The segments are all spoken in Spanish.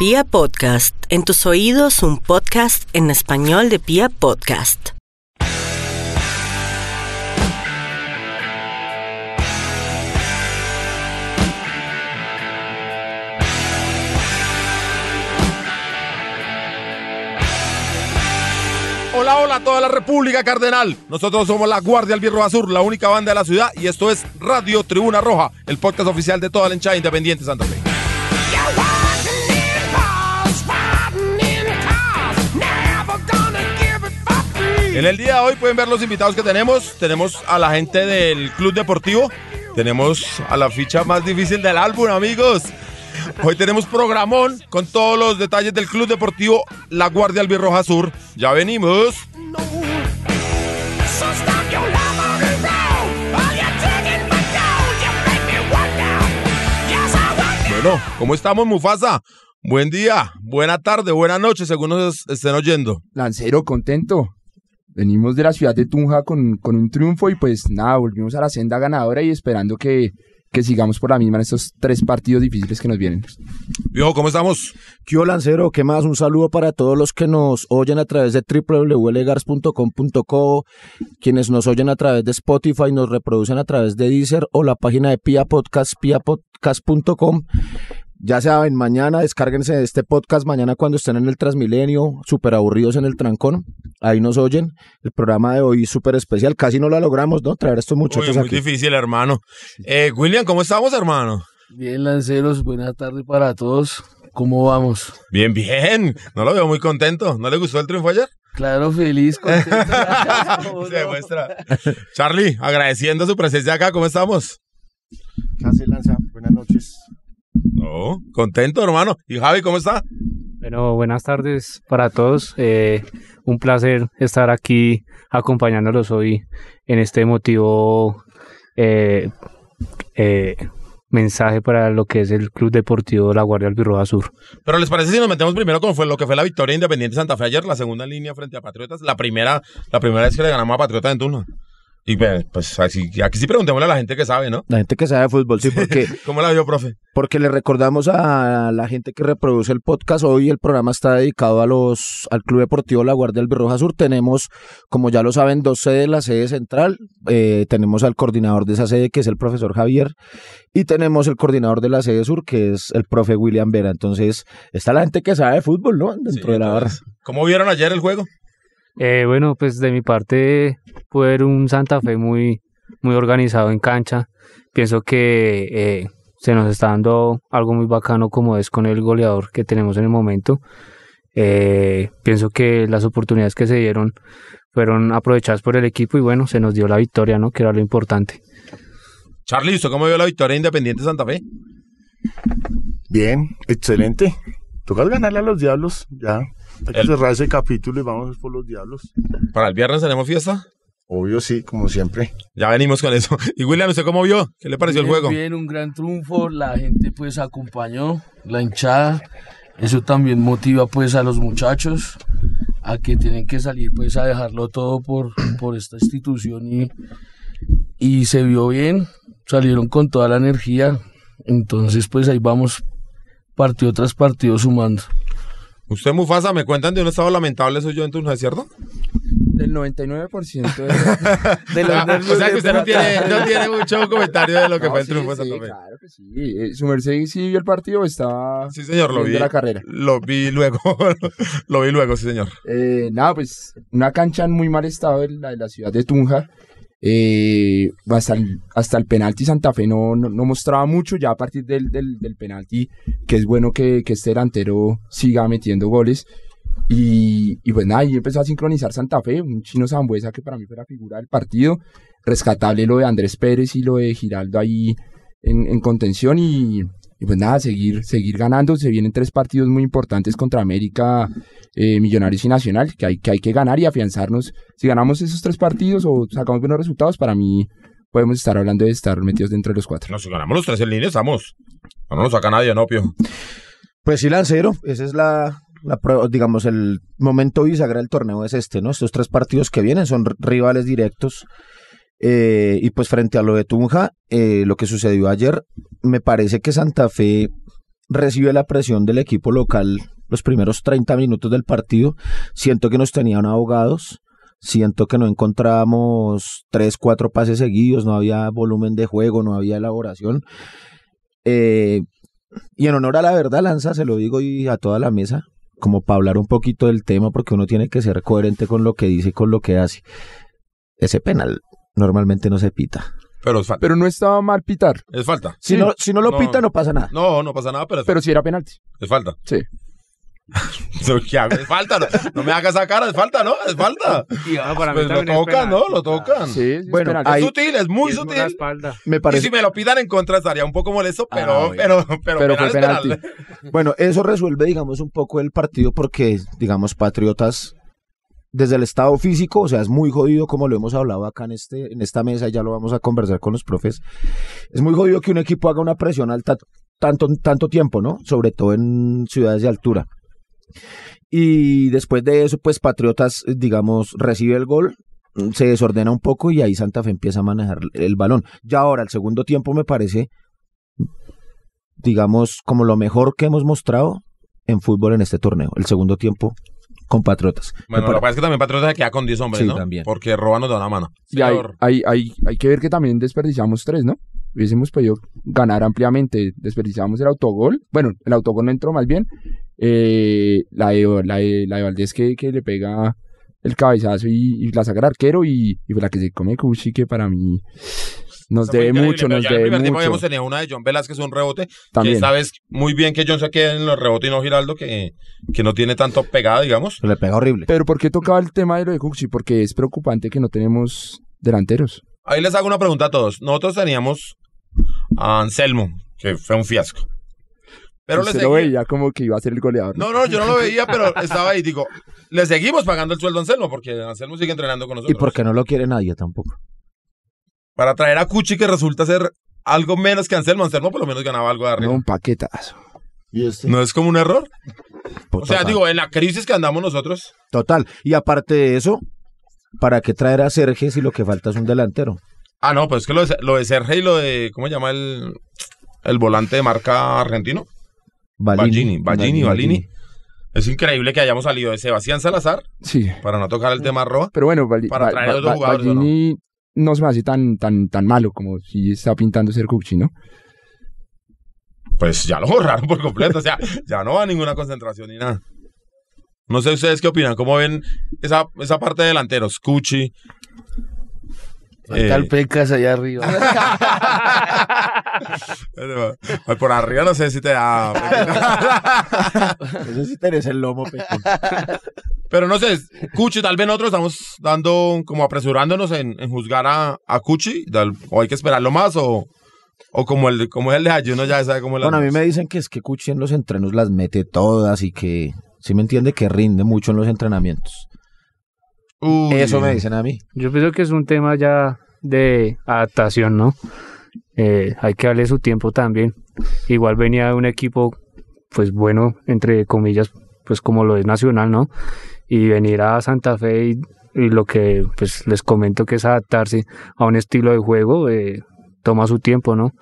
Pia Podcast, en tus oídos un podcast en español de Pia Podcast. Hola, hola a toda la República Cardenal. Nosotros somos la Guardia Albirroja Sur, la única banda de la ciudad, y esto es Radio Tribuna Roja, el podcast oficial de toda la hinchada independiente Santa Fe. En el día de hoy pueden ver los invitados que tenemos. Tenemos a la gente del Club Deportivo. Tenemos a la ficha más difícil del álbum, amigos. Hoy tenemos programón con todos los detalles del Club Deportivo La Guardia Albirroja Sur. Ya venimos. Bueno, ¿cómo estamos, Mufasa? Buen día, buena tarde, buena noche, según nos estén oyendo. Lancero, contento. Venimos de la ciudad de Tunja con, con un triunfo y pues nada, volvimos a la senda ganadora y esperando que, que sigamos por la misma en estos tres partidos difíciles que nos vienen. Viejo, ¿cómo estamos? ¿Qué hubo, Lancero? ¿Qué más? Un saludo para todos los que nos oyen a través de www.legars.com.co, quienes nos oyen a través de Spotify, nos reproducen a través de Deezer o la página de Pia Podcast, piapodcast.com. Ya saben, mañana descárguense de este podcast, mañana cuando estén en el Transmilenio, súper aburridos en el trancón, ahí nos oyen. El programa de hoy súper especial, casi no lo logramos, ¿no? Traer a estos muchachos Uy, muy aquí. difícil, hermano. Eh, William, ¿cómo estamos, hermano? Bien, lanceros, buena tarde para todos. ¿Cómo vamos? Bien, bien. No lo veo muy contento. ¿No le gustó el triunfo ayer? Claro, feliz, contento. ¿Cómo Se demuestra. Charlie, agradeciendo su presencia acá, ¿cómo estamos? Casi lanza. Buenas noches. No, contento, hermano. ¿Y Javi, cómo está? Bueno, buenas tardes para todos. Eh, un placer estar aquí acompañándolos hoy en este emotivo eh, eh, mensaje para lo que es el Club Deportivo La Guardia Albirroja Sur. Pero ¿les parece si nos metemos primero con fue lo que fue la victoria Independiente Santa Fe ayer, la segunda línea frente a Patriotas, la primera, la primera vez que le ganamos a Patriotas en turno? Y pues, pues así, aquí sí preguntémosle a la gente que sabe, ¿no? La gente que sabe de fútbol, sí, porque, ¿Cómo la vio, profe? porque le recordamos a la gente que reproduce el podcast. Hoy el programa está dedicado a los, al Club Deportivo La Guardia Albirroja Sur. Tenemos, como ya lo saben, dos sedes, la sede central. Eh, tenemos al coordinador de esa sede, que es el profesor Javier, y tenemos el coordinador de la sede sur, que es el profe William Vera. Entonces, está la gente que sabe de fútbol, ¿no? Dentro Sí, de la barra. ¿Cómo vieron ayer el juego? Eh, bueno, pues de mi parte pude ver un Santa Fe muy, muy organizado en cancha. Pienso que eh, se nos está dando algo muy bacano como es con el goleador que tenemos en el momento. Eh, pienso que las oportunidades que se dieron fueron aprovechadas por el equipo y bueno, se nos dio la victoria, ¿no? Que era lo importante. Charlie, ¿usted cómo vio la victoria Independiente Santa Fe? Bien, excelente. Toca ganarle a los diablos. Ya. Hay que El- cerrar ese capítulo y vamos por los diablos. ¿Para el viernes tenemos fiesta? Obvio, sí, como siempre. Ya venimos con eso. Y William, ¿usted cómo vio? ¿Qué le pareció el juego? Bien, un gran triunfo. La gente pues acompañó, la hinchada. Eso también motiva pues a los muchachos a que tienen que salir pues a dejarlo todo por, por esta institución y, y se vio bien. Salieron con toda la energía. Entonces pues ahí vamos partido tras partido sumando. Usted, Mufasa, me cuentan de un estado lamentable suyo en turno, ¿es cierto? Del 99% de, de los Ah, nervios o sea que usted no tiene, no tiene mucho comentario de lo que No, fue el sí, triunfo de sí. Claro que sí. Eh, Su merced sí vio el partido, estaba Sí, señor, lo vi. la carrera. Lo vi luego. lo vi luego, sí, señor. Eh, nada, pues una cancha en muy mal estado, la de la ciudad de Tunja. Eh, hasta, el, hasta el penalti Santa Fe no, no, mostraba mucho, ya a partir del, del, del penalti, que es bueno que, que este delantero siga metiendo goles. Y, y pues nada, y empezó a sincronizar Santa Fe, un chino Zambuesa que para mí fue la figura del partido. Rescatable lo de Andrés Pérez y lo de Giraldo ahí en, en contención y, y pues nada, seguir, seguir ganando. Se vienen tres partidos muy importantes contra América, eh, Millonarios y Nacional, que hay, que hay que ganar y afianzarnos. Si ganamos esos tres partidos o sacamos buenos resultados, para mí podemos estar hablando de estar metidos dentro de los cuatro. No, si ganamos los tres en línea, estamos. No nos saca nadie, no, Pio. Pues sí, Lancero, esa es la, la prueba, digamos, el momento bisagra del torneo es este, ¿no? Estos tres partidos que vienen son rivales directos. Eh, y pues frente a lo de Tunja, eh, lo que sucedió ayer, me parece que Santa Fe recibe la presión del equipo local los primeros 30 minutos del partido. Siento que nos tenían ahogados. Siento que no encontrábamos tres, cuatro pases seguidos, no había volumen de juego, no había elaboración. Eh, y en honor a la verdad, Lanza, se lo digo y a toda la mesa, como para hablar un poquito del tema, porque uno tiene que ser coherente con lo que dice y con lo que hace. Ese penal normalmente no se pita. Pero es falta. Pero no estaba mal pitar. Es falta. Si, no, si no lo No. pita, no pasa nada. No, no pasa nada, pero es, Pero sí era penalti. es falta. Sí. ¿Qué hago? Es falta. No, no me hagas esa cara, es falta, ¿no? Es falta. No, para mí Pues lo tocan, ¿no? Lo tocan. Sí, sí, Bueno, es penalti. Es ahí- sutil, es muy Y es sutil. espalda. Me Y parece. si me lo pidan en contra estaría un poco molesto, pero, Ah, bueno. pero, pero, Pero penal fue es penalti. penal. Bueno, eso resuelve, digamos, un poco el partido porque, digamos, Patriotas, desde el estado físico, o sea, es muy jodido, como lo hemos hablado acá en, este, en esta mesa y ya lo vamos a conversar con los profes. Es muy jodido que un equipo haga una presión alta tanto, tanto tiempo, ¿no? Sobre todo en ciudades de altura. Y después de eso, pues Patriotas, digamos, recibe el gol, se desordena un poco y ahí Santa Fe empieza a manejar el balón. Ya ahora, el segundo tiempo me parece, digamos, como lo mejor que hemos mostrado en fútbol en este torneo. El segundo tiempo con Patriotas. Bueno, lo que pasa es que también Patriota se queda con 10 hombres, Sí, ¿no? también. Porque Roa nos da una mano. Y hay, hay, hay, hay que ver que también desperdiciamos tres, ¿no? Hubiésemos podido ganar ampliamente. Desperdiciamos el autogol. Bueno, el autogol no entró más bien. Eh, la, de, la, de, la de Valdés que, que le pega el cabezazo y, y la saca el arquero y, y la que se come Cuchi que para mí nos debe increíble, mucho, pero nos ya en el debe primer tiempo mucho. habíamos tenido una de John Velázquez, un rebote. También. Que sabes muy bien que John se queda en los rebotes y no Giraldo, que, que no tiene tanto pegada, digamos. Le pega horrible. Pero ¿por qué tocaba el tema de lo de Cuchi? Porque es preocupante que no tenemos delanteros. Ahí les hago una pregunta a todos. Nosotros teníamos a Anselmo, que fue un fiasco. Pero le lo veía como que iba a ser el goleador. No, no, yo no lo veía, pero estaba ahí. Digo, le seguimos pagando el sueldo a Anselmo, porque Anselmo sigue entrenando con Y nosotros. porque no lo quiere nadie tampoco. Para traer a Cuchi, que resulta ser algo menos que Anselmo. Anselmo por lo menos ganaba algo de No, arriba. un paquetazo. ¿Y este? ¿No es como un error? O sea, Total. digo, en la crisis que andamos nosotros. Total. Y aparte de eso, ¿para qué traer a Sergio si lo que falta es un delantero? Ah, no, pues es que lo de, lo de Sergio y lo de. ¿Cómo se llama el, el volante de marca argentino? Ballini, Ballini, Ballini. Es increíble que hayamos salido de Sebastián Salazar, Sí. para no tocar el tema Roa. Pero bueno, Bali- Para traer Ba- otros Ba- jugadores, ¿o no? Ballini no se me hace tan, tan, tan malo como si está pintando ser Cuchi, ¿no? Pues ya lo borraron por completo. O sea, ya no va a ninguna concentración ni nada. No sé ustedes qué opinan, cómo ven esa, esa parte de delanteros, Cuchi. Falta el eh, Pecas allá arriba. por arriba no sé si te da. Eso sí tenés el lomo, Pecón. Pero no sé, Cuchi, tal vez nosotros estamos dando, como apresurándonos en, en juzgar a, a Cuchi, tal- o hay que esperarlo más, o, o como el como es el de allí, uno ya sabe cómo es Bueno, a mí me dicen que es que Cuchi en los entrenos las mete todas y que, si me entiende, que rinde mucho en los entrenamientos. Uy. Eso me dicen a mí. Yo pienso que es un tema ya de adaptación, ¿no? Eh, hay que darle su tiempo también. Igual venía de un equipo, pues bueno, entre comillas, pues como lo es Nacional, ¿no? Y venir a Santa Fe y, y lo que pues les comento que es adaptarse a un estilo de juego, eh, toma su tiempo, ¿no?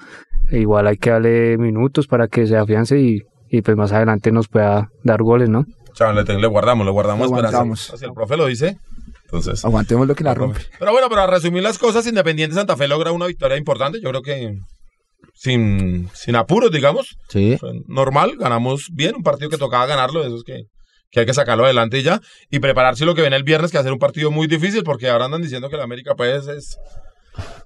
E igual hay que darle minutos para que se afiance y, y pues más adelante nos pueda dar goles, ¿no? Chaval, le, le guardamos, le guardamos aguantamos. Si el profe lo dice, entonces. Aguantemos lo que la rompe. Pero bueno, para resumir las cosas, Independiente Santa Fe logra una victoria importante. Yo creo que sin, sin apuros, digamos. Sí. Normal, ganamos bien, un partido que tocaba ganarlo, de esos que, que hay que sacarlo adelante y ya, y prepararse lo que viene el viernes, que va a ser un partido muy difícil, porque ahora andan diciendo que la América pues es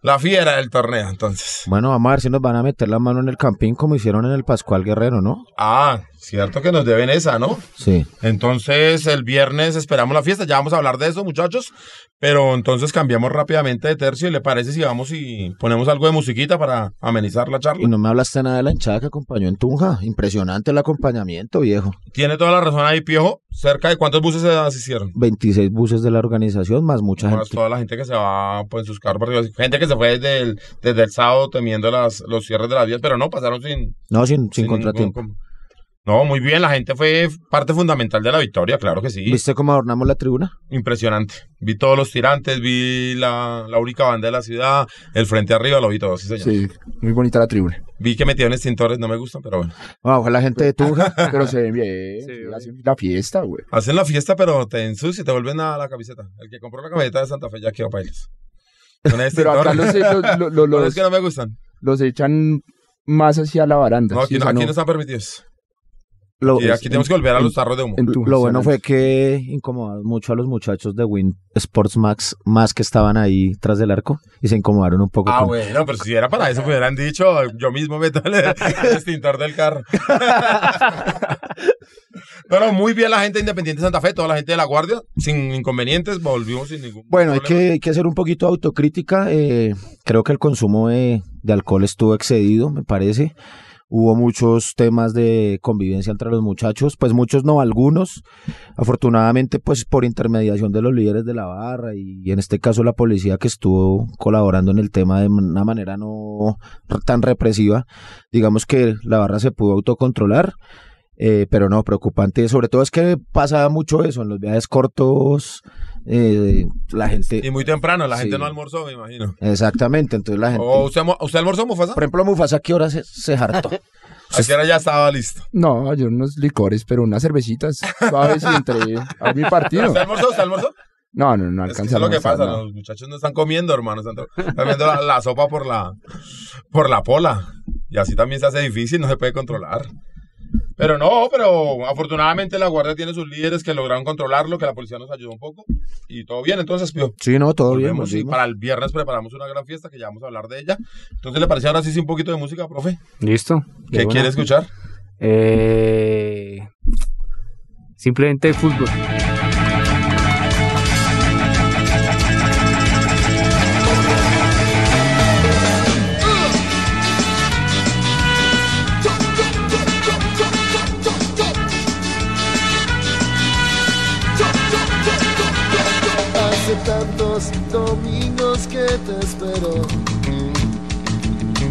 la fiera del torneo, entonces. Bueno, vamos a ver si nos van a meter la mano en el campín como hicieron en el Pascual Guerrero, ¿no? Ah, cierto que nos deben esa, ¿no? Sí. Entonces el viernes esperamos la fiesta, ya vamos a hablar de eso muchachos, pero entonces cambiamos rápidamente de tercio y le parece si vamos y ponemos algo de musiquita para amenizar la Y charla. no me hablaste nada de la hinchada que acompañó en Tunja. Impresionante el acompañamiento, viejo. Tiene toda la razón ahí, Piojo, cerca de cuántos buses se asistieron. 26 buses de la organización, más mucha Más gente. toda la gente que se va pues, en sus carros. Gente que se fue desde el, desde el sábado temiendo las, los cierres de las vías, pero no, pasaron sin, No, sin, sin sin contratiempo. ningún- No, muy bien, la gente fue parte fundamental de la victoria, claro que sí. ¿Viste cómo adornamos la tribuna? Impresionante. Vi todos los tirantes, vi la, la única banda de la ciudad, el frente arriba, lo vi todo, sí, señor. Sí, muy bonita la tribuna. Vi que metieron extintores, no me gustan, pero bueno. Ah, ojalá la gente de Tunja. Pero se ven bien. Sí, hacen la fiesta, güey. Hacen la fiesta, pero te ensucian y te vuelven a la camiseta. El que compró la camiseta de Santa Fe ya quedó bailes. Con Pero acá los, los, los, los- es que no me gustan. los echan más hacia la baranda. No, sí, aquí, o no, aquí no- no están permitidos. Lo, Y aquí tenemos que volver a los tarros de humo. en lo bueno no. fue que incomodaron mucho a los muchachos de Win Sports Max, más que estaban ahí tras del arco, y se incomodaron un poco. Ah, con- bueno, pero si era para eso, me hubieran dicho, yo mismo meto el, el extintor del carro. No, muy bien la gente de Independiente Santa Fe, toda la gente de La Guardia, sin inconvenientes, volvimos sin ningún Bueno, hay problema. que, hay que hacer un poquito de autocrítica. eh, creo que el consumo de, de alcohol estuvo excedido, me parece. Hubo muchos temas de convivencia entre los muchachos, pues muchos no, algunos. Afortunadamente, pues por intermediación de los líderes de la barra y, en este caso la policía que estuvo colaborando en el tema de una manera no tan represiva, digamos que la barra se pudo autocontrolar. eh, pero no, preocupante. Sobre todo es que pasa mucho eso en los viajes cortos. Eh, la gente. Y muy temprano, la gente no almorzó, me imagino. Exactamente, entonces la gente. ¿O usted, almo- usted almorzó, Mufasa? Por ejemplo, Mufasa, ¿a qué hora se, se hartó? ¿A qué hora ya estaba listo? No, yo unos licores, pero unas cervecitas suaves y entre a mi partido. ¿Usted almorzó? ¿Usted almorzó? No, no, no Es que alcanza eso es lo que pasa, no. los muchachos no están comiendo, hermano, están viendo la, la sopa por la, por la pola. Y así también se hace difícil, no se puede controlar. Pero no, pero afortunadamente la guardia tiene sus líderes que lograron controlarlo, que la policía nos ayudó un poco. Y todo bien, entonces, Pío. Sí, no, todo bien. y para el viernes preparamos una gran fiesta que ya vamos a hablar de ella. Entonces, ¿le parece ahora sí, sí un poquito de música, profe? ¿Listo? ¿Qué quiere escuchar? Eh, simplemente fútbol.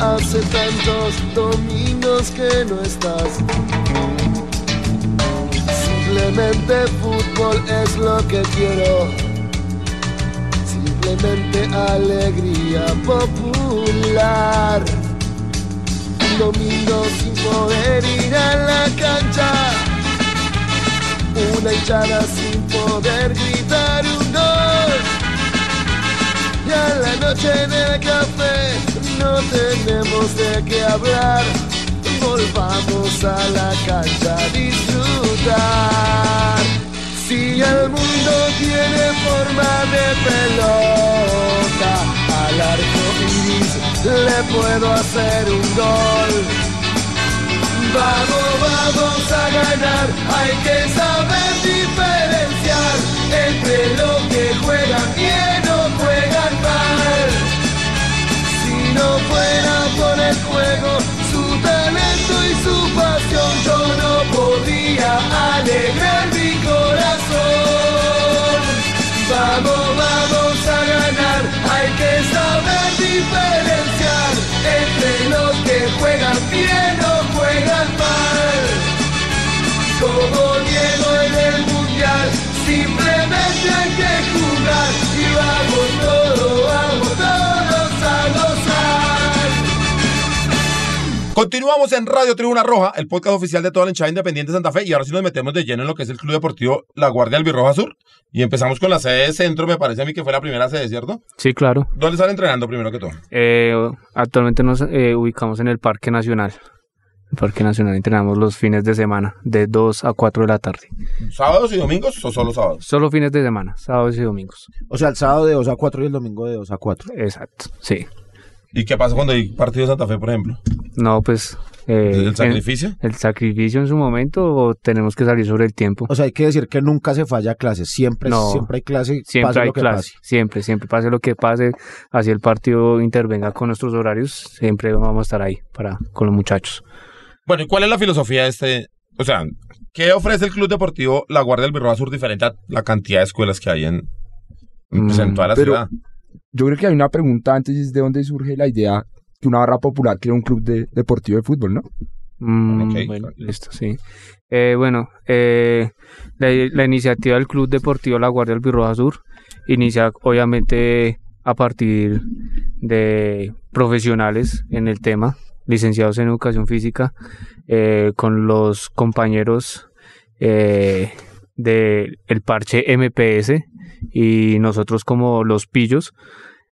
Hace tantos domingos que no estás. Simplemente fútbol es lo que quiero. Simplemente alegría popular. Un domingo sin poder ir a la cancha una hinchada sin poder gritar un gol. Y a la noche en el café no tenemos de qué hablar. Volvamos a la cancha a disfrutar. Si el mundo tiene forma de pelota, al arco iris le puedo hacer un gol. Vamos, vamos a ganar, hay que saber diferenciar entre lo que juegan bien no fuera por el juego, su talento y su pasión, yo no podría alegrar mi corazón. Vamos, vamos a ganar, hay que saber diferenciar entre los que juegan bien o juegan mal. Como Diego en el mundial, simplemente hay que jugar y vamos Continuamos en Radio Tribuna Roja, el podcast oficial de toda la hinchada independiente de Santa Fe. Y ahora sí nos metemos de lleno en lo que es el Club Deportivo La Guardia Albirroja Sur. Y empezamos con la sede de centro, me parece a mí que fue la primera sede, ¿cierto? Sí, claro. ¿Dónde están entrenando primero que todo? Eh, actualmente nos eh, ubicamos en el Parque Nacional. El Parque Nacional entrenamos los fines de semana, de 2 a 4 de la tarde. ¿Sábados y domingos o solo sábados? Solo fines de semana, sábados y domingos. O sea, el sábado de 2 a 4 y el domingo de 2 a 4. Exacto, sí. ¿Y qué pasa cuando hay partido de Santa Fe, por ejemplo? No, pues... eh, ¿El en- sacrificio? el sacrificio en su momento o tenemos que salir sobre el tiempo. O sea, hay que decir que nunca se falla clase. Siempre, No. siempre hay clase. Siempre pase hay lo que clase, pase. siempre, siempre, pase lo que pase, así el partido intervenga con nuestros horarios, siempre vamos a estar ahí para con los muchachos. Bueno, ¿y cuál es la filosofía de este? O sea, ¿qué ofrece el Club Deportivo La Guardia Albirroja Sur diferente a la cantidad de escuelas que hay en, pues, en Mm, toda la pero- ciudad? Yo creo que hay una pregunta antes y es de dónde surge la idea que una barra popular quiera un club de, deportivo de fútbol, ¿no? Mm, Ok, bueno, listo, sí. Eh, bueno, eh, la, la iniciativa del Club Deportivo La Guardia Albirroja Sur inicia obviamente a partir de profesionales en el tema, licenciados en educación física, eh, con los compañeros eh, del el parche MPS y nosotros como los pillos,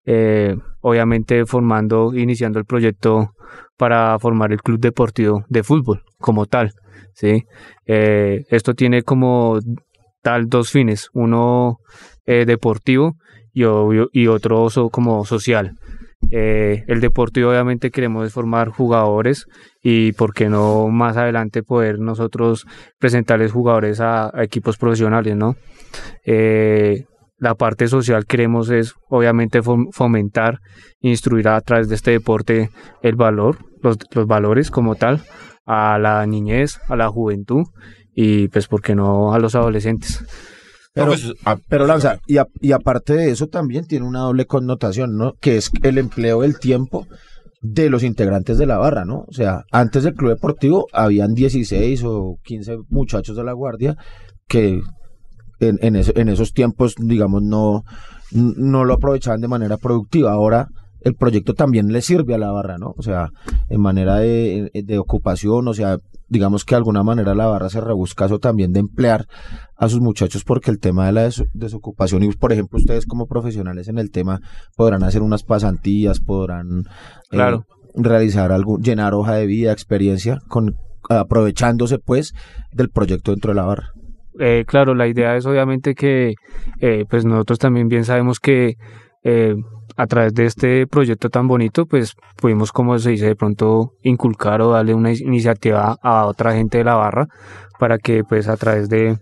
eh, obviamente formando, iniciando el proyecto para formar el club deportivo de fútbol como tal. ¿sí? Eh, esto tiene como tal dos fines, uno eh, deportivo y, otro como social. Eh, el deportivo obviamente queremos formar jugadores y por qué no más adelante poder nosotros presentarles jugadores a, equipos profesionales, ¿no? Eh, la parte social queremos es obviamente fom- fomentar, instruir a través de este deporte el valor, los, los valores como tal, a la niñez, a la juventud y pues por qué no a los adolescentes. Pero, pues, a- pero Lanza, y, a- y aparte de eso también tiene una doble connotación, ¿no? Que es el empleo del tiempo de los integrantes de la barra, ¿no? O sea, antes del club deportivo habían 16 o 15 muchachos de la guardia que en, en, eso- en esos tiempos, digamos, no, no lo aprovechaban de manera productiva. Ahora el proyecto también le sirve a la barra, ¿no? O sea, en manera de, de ocupación, o sea, digamos que de alguna manera la barra se rebusca eso también de emplear a sus muchachos porque el tema de la des- desocupación y por ejemplo ustedes como profesionales en el tema podrán hacer unas pasantías, podrán eh, realizar algún llenar hoja de vida, experiencia con aprovechándose pues del proyecto dentro de la barra. Eh, claro, la idea es obviamente que eh, pues nosotros también bien sabemos que eh, a través de este proyecto tan bonito pues pudimos como se dice de pronto inculcar o darle una iniciativa a otra gente de la barra para que pues a través de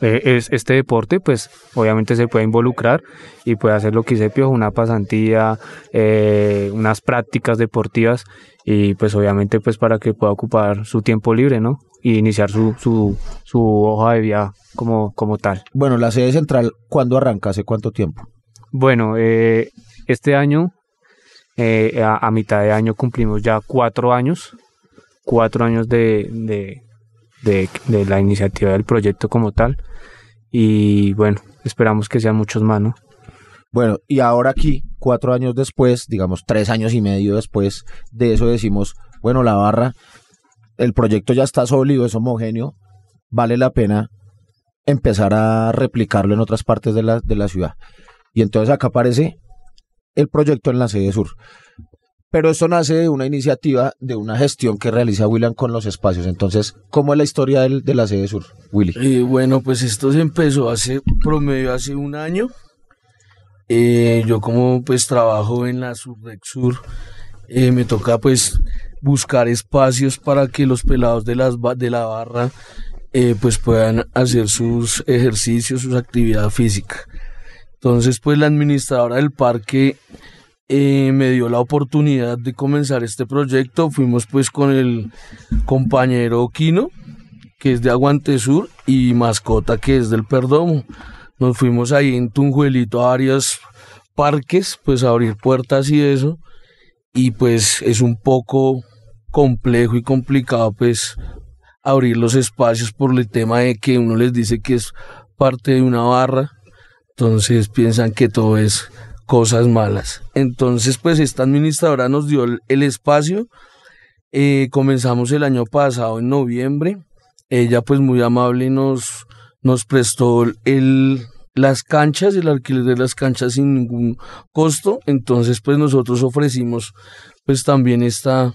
eh, es, este deporte pues obviamente se pueda involucrar y pueda hacer lo que dice Piojo, una pasantía, eh, unas prácticas deportivas y pues obviamente pues para que pueda ocupar su tiempo libre, ¿no? Y iniciar su, su, su hoja de vida como, como tal. Bueno, la sede central, ¿cuándo arranca? ¿Hace cuánto tiempo? Bueno, eh, este año, eh, a, mitad de año cumplimos ya cuatro años, cuatro años de, de, de, de la iniciativa del proyecto como tal. Y bueno, esperamos que sean muchos más, ¿no? Bueno, y ahora aquí, cuatro años después, digamos tres años y medio después de eso, decimos, bueno, la barra, el proyecto ya está sólido, es homogéneo, vale la pena empezar a replicarlo en otras partes de la, de la ciudad. Y entonces acá aparece el proyecto en la sede sur. Pero esto nace de una iniciativa, de una gestión que realiza William con los espacios. Entonces, ¿cómo es la historia del- de la sede sur, Willy? Eh, bueno, pues esto se empezó hace promedio hace un año. Eh, yo como pues trabajo en la Surdex Sur, eh, me toca pues buscar espacios para que los pelados de, las, de la barra eh, pues puedan hacer sus ejercicios, sus actividad física. Entonces pues la administradora del parque eh, me dio la oportunidad de comenzar este proyecto. Fuimos pues con el compañero Quino, que es de Aguante Sur, y Mascota, que es del Perdomo. Nos fuimos ahí en Tunjuelito a varios parques, pues a abrir puertas y eso. Y pues es un poco complejo y complicado pues abrir los espacios por el tema de que uno les dice que es parte de una barra, entonces piensan que todo es cosas malas. Entonces pues esta administradora nos dio el, espacio, eh, comenzamos el año pasado en noviembre, ella pues muy amable nos, nos prestó el, las canchas, el alquiler de las canchas sin ningún costo, entonces pues nosotros ofrecimos pues también esta,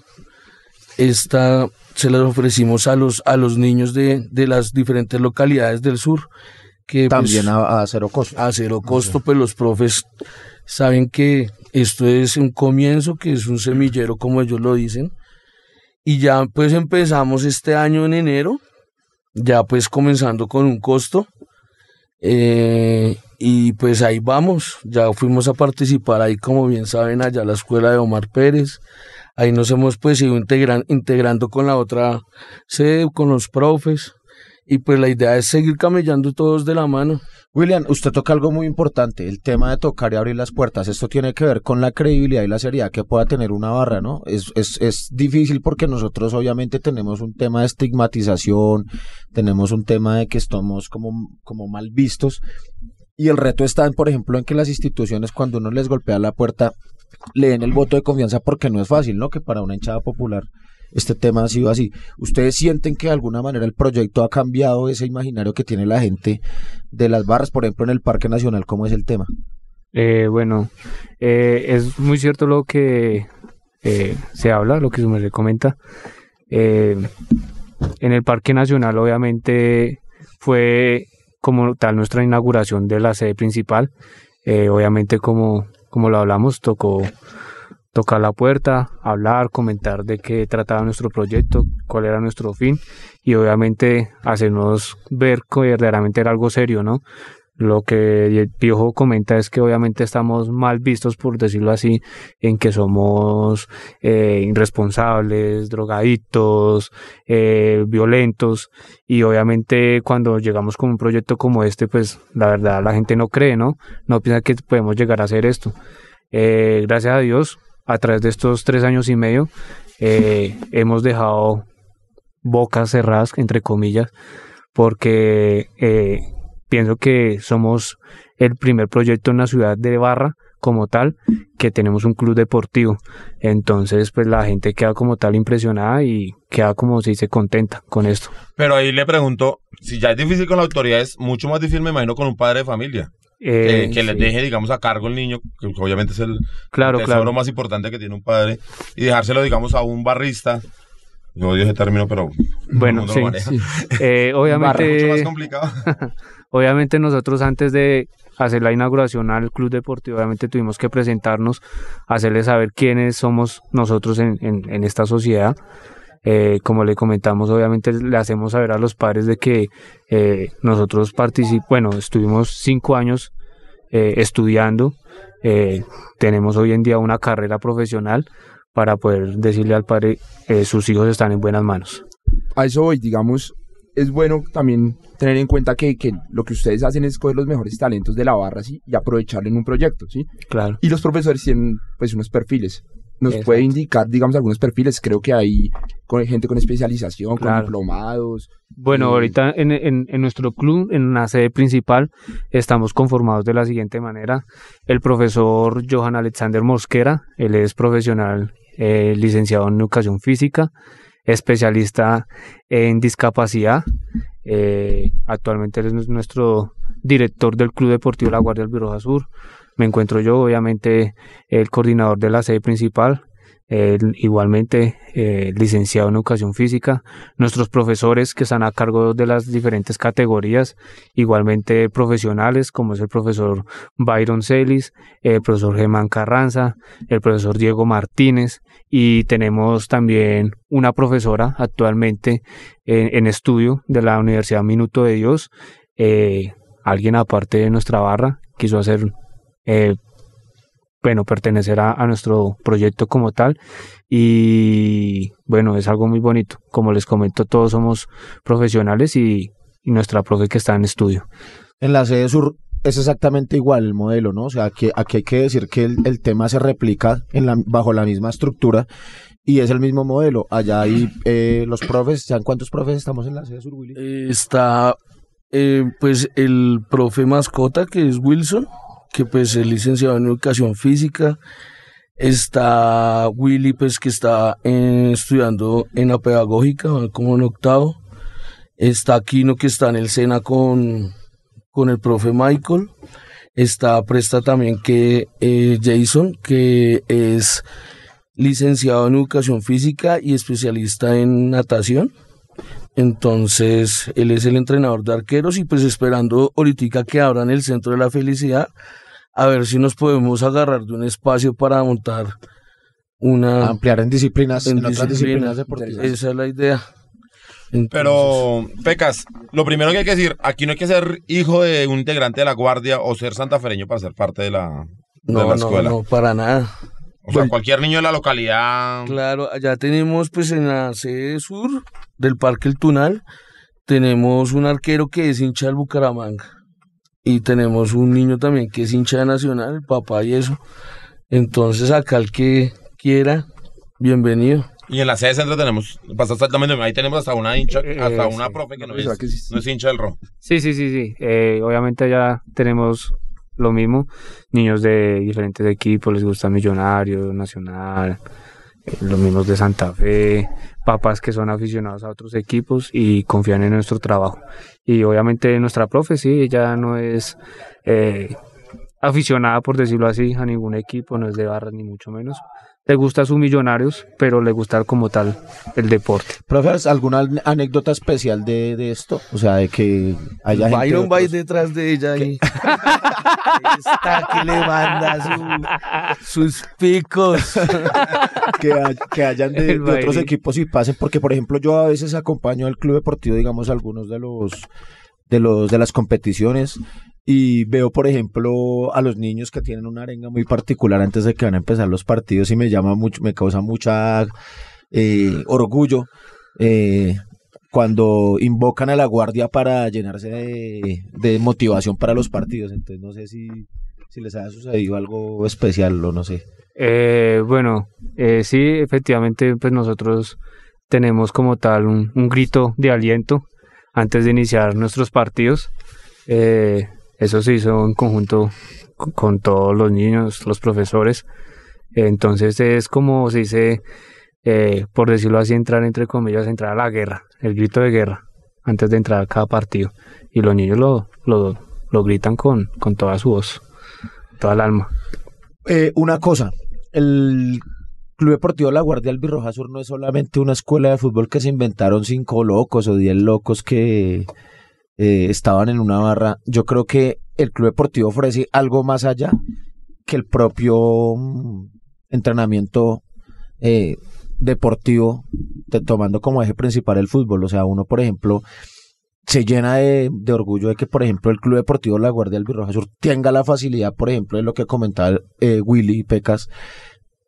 esta se las ofrecimos a los, a los niños de, de las diferentes localidades del sur. Que, pues, También a, a cero costo. a cero costo, pues los profes saben que esto es un comienzo, que es un semillero, como ellos lo dicen. Y ya pues empezamos este año en enero, ya pues comenzando con un costo. Eh, y pues ahí vamos, ya fuimos a participar ahí, como bien saben, allá a la escuela de Omar Pérez. Ahí nos hemos pues ido integran- integrando con la otra sede, con los profes. Y pues la idea es seguir camellando todos de la mano. William, usted toca algo muy importante, el tema de tocar y abrir las puertas. Esto tiene que ver con la credibilidad y la seriedad que pueda tener una barra, ¿no? Es, es, es difícil porque nosotros obviamente tenemos un tema de estigmatización, tenemos un tema de que estamos como, como mal vistos. Y el reto está, en, por ejemplo, en que las instituciones, cuando uno les golpea la puerta, le den el voto de confianza porque no es fácil, ¿no? Que para una hinchada popular este tema ha sido así. ¿Ustedes sienten que de alguna manera el proyecto ha cambiado ese imaginario que tiene la gente de las barras, por ejemplo, en el Parque Nacional? ¿Cómo es el tema? Eh, bueno, eh, es muy cierto lo que eh, se habla, lo que se me comenta. Eh, en el Parque Nacional, obviamente, fue como tal nuestra inauguración de la sede principal. Eh, obviamente, como, como lo hablamos, tocó tocar la puerta, hablar, comentar de qué trataba nuestro proyecto, cuál era nuestro fin y obviamente hacernos ver que verdaderamente era algo serio, ¿no? Lo que Piojo comenta es que obviamente estamos mal vistos, por decirlo así, en que somos eh, irresponsables, drogaditos, eh, violentos y obviamente cuando llegamos con un proyecto como este, pues la verdad la gente no cree, ¿no? No piensa que podemos llegar a hacer esto. Eh, gracias a Dios, a través de estos tres años y medio, eh, hemos dejado bocas cerradas, entre comillas, porque eh, pienso que somos el primer proyecto en la ciudad de Barra como tal que tenemos un club deportivo entonces pues la gente queda como tal impresionada y queda como si se contenta con esto Pero ahí le pregunto, si ya es difícil con la autoridad, es mucho más difícil, me imagino, con un padre de familia. Eh, que, que les deje, digamos, a cargo el niño, que obviamente es el Claro, tesoro claro. más importante que tiene un padre, y dejárselo, digamos, a un barrista. Yo odio ese término, pero Bueno, sí. Eh, Mucho más obviamente complicado. Obviamente nosotros antes de hacer la inauguración al club deportivo, obviamente tuvimos que presentarnos, hacerles saber quiénes somos nosotros en, en- en esta sociedad. Eh, como le comentamos, obviamente le hacemos saber a los padres de que eh, nosotros participamos, bueno, estuvimos cinco años eh, estudiando, eh, tenemos hoy en día una carrera profesional para poder decirle al padre, eh, sus hijos están en buenas manos. a eso voy, digamos, es bueno también tener en cuenta que, que lo que ustedes hacen es coger los mejores talentos de la barra ¿sí? y aprovecharlo en un proyecto, ¿sí? Claro. Y los profesores tienen pues unos perfiles. Nos Exacto. puede indicar, digamos, algunos perfiles. Creo que hay con, gente con especialización, con diplomados. Bueno, Eh, ahorita en, en- en nuestro club, en la sede principal, estamos conformados de la siguiente manera. El profesor Johan Alexander Mosquera, él es profesional eh, licenciado en educación física, especialista en discapacidad. eh, actualmente él es nuestro director del Club Deportivo La Guardia del Sur. Me encuentro yo, obviamente, el coordinador de la sede principal, igualmente eh, licenciado en educación física, nuestros profesores que están a cargo de las diferentes categorías, igualmente profesionales, como es el profesor Byron Celis, el profesor Germán Carranza, el profesor Diego Martínez, y tenemos también una profesora actualmente en, en estudio de la Universidad Minuto de Dios, eh, alguien aparte de nuestra barra, quiso hacer, eh, bueno, pertenecer a, a nuestro proyecto como tal y bueno, es algo muy bonito. Como les comento, todos somos profesionales y, y nuestra profe que está en estudio. En la sede sur es exactamente igual el modelo, ¿no? O sea, que aquí hay que decir que el, el tema se replica en la, bajo la misma estructura y es el mismo modelo. Allá hay eh, los profes, ¿saben cuántos profes estamos en la sede sur, Willy? Eh, está eh, pues el profe mascota que es Wilson, que pues es licenciado en educación física. Está Willy pues que está eh, estudiando en la pedagógica, como en octavo. Está Kino que está en el SENA con, con el profe Michael. Está Presta también que eh, Jason, que es licenciado en educación física y especialista en natación. Entonces, él es el entrenador de arqueros y pues esperando ahorita que abran el centro de la felicidad, a ver si nos podemos agarrar de un espacio para montar una... Ampliar en disciplinas, en, otras disciplinas disciplinas. deportivas. Esa es la idea. Entonces, Pero, Pecas, lo primero que hay que decir, aquí no hay que ser hijo de un integrante de la guardia o ser santafereño para ser parte de la, de no, la no, escuela. no, para nada. O sea, cualquier niño de la localidad. Claro, allá tenemos pues en la sede sur del Parque El Tunal, tenemos un arquero que es hincha del Bucaramanga. Y tenemos un niño también que es hincha de Nacional, el papá y eso. Entonces acá el que quiera, bienvenido. Y en la sede centro tenemos, pasa exactamente, ahí tenemos hasta una hincha, Eh, hasta una sí. profe que no ¿Será es, que sí? no es hincha del rojo. Sí, sí, sí, sí. Eh, obviamente ya tenemos lo mismo. Niños de diferentes equipos, les gusta Millonarios, Nacional, eh, los mismos de Santa Fe, papás que son aficionados a otros equipos y confían en nuestro trabajo. Y obviamente nuestra profe, sí, ella no es eh, aficionada, por decirlo así, a ningún equipo, no es de barras ni mucho menos. Le gusta sus millonarios, pero le gusta como tal el deporte. Profe, ¿alguna an- anécdota especial de, de esto? O sea, de que haya gente Byron va detrás de ella y ahí está que le manda su- sus picos. que, hay- que hayan de, de otros equipos y pasen, porque por ejemplo yo a veces acompaño al club deportivo, digamos, algunos de los de los de las competiciones y veo por ejemplo a los niños que tienen una arenga muy particular antes de que van a empezar los partidos y me llama mucho, me causa mucha eh, orgullo eh, cuando invocan a la guardia para llenarse de, motivación para los partidos. Entonces no sé si, si les ha sucedido algo especial o no sé. Eh, bueno, eh, sí, efectivamente, pues nosotros tenemos como tal un, un grito de aliento antes de iniciar nuestros partidos. Eh, eso se hizo en conjunto con, todos los niños, los profesores. Entonces es como se dice, eh, por decirlo así, entrar entre comillas, entrar a la guerra, el grito de guerra, antes de entrar a cada partido. Y los niños lo, lo, lo gritan con, con toda su voz, toda el alma. Eh, una cosa, el Club Deportivo La Guardia Albirroja Sur no es solamente una escuela de fútbol que se inventaron cinco locos o diez locos que eh, estaban en una barra. Yo creo que el Club Deportivo ofrece algo más allá que el propio mm, entrenamiento eh, deportivo, tomando como eje principal el fútbol. O sea, uno, por ejemplo, se llena de, orgullo de que, por ejemplo, el Club Deportivo La Guardia Albirroja Sur tenga la facilidad, por ejemplo, de lo que comentaba eh, Willy y Pecas.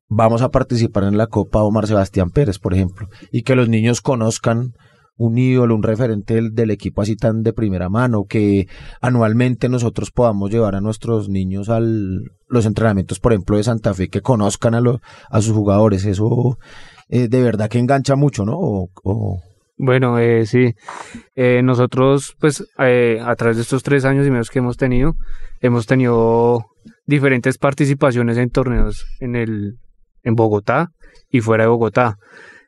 Vamos a participar en la Copa Omar Sebastián Pérez, por ejemplo, y que los niños conozcan un ídolo, un referente del, equipo así tan de primera mano, que anualmente nosotros podamos llevar a nuestros niños a los entrenamientos, por ejemplo, de Santa Fe, que conozcan a, lo- a sus jugadores. Eso eh, de verdad que engancha mucho, ¿no? O- Bueno, eh, sí. Eh, nosotros, pues, eh, a través de estos tres años y medio que hemos tenido, hemos tenido diferentes participaciones en torneos en el en Bogotá y fuera de Bogotá.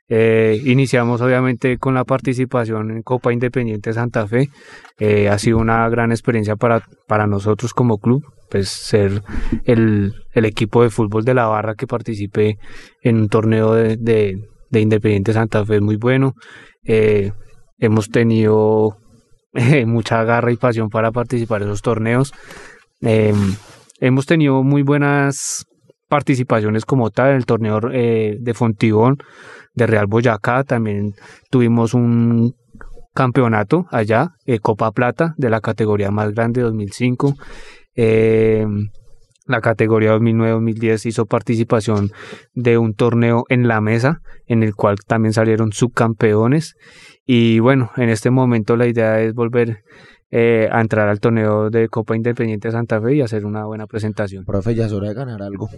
Eh, iniciamos obviamente con la participación en Copa Independiente Santa Fe. Eh, ha sido una gran experiencia para, para nosotros como club, pues ser el, el equipo de fútbol de la barra que participe en un torneo de, de, de Independiente Santa Fe es muy bueno. Eh, hemos tenido mucha garra y pasión para participar en esos torneos. Eh, hemos tenido muy buenas participaciones como tal en el torneo de Fontibón, de Real Boyacá. También tuvimos un campeonato allá, eh, Copa Plata, de la categoría más grande 2005. Eh, la categoría 2009-2010 hizo participación de un torneo en la mesa, en el cual también salieron subcampeones. Y bueno, en este momento la idea es volver eh, a entrar al torneo de Copa Independiente de Santa Fe y hacer una buena presentación. profe, ya es hora de ganar algo.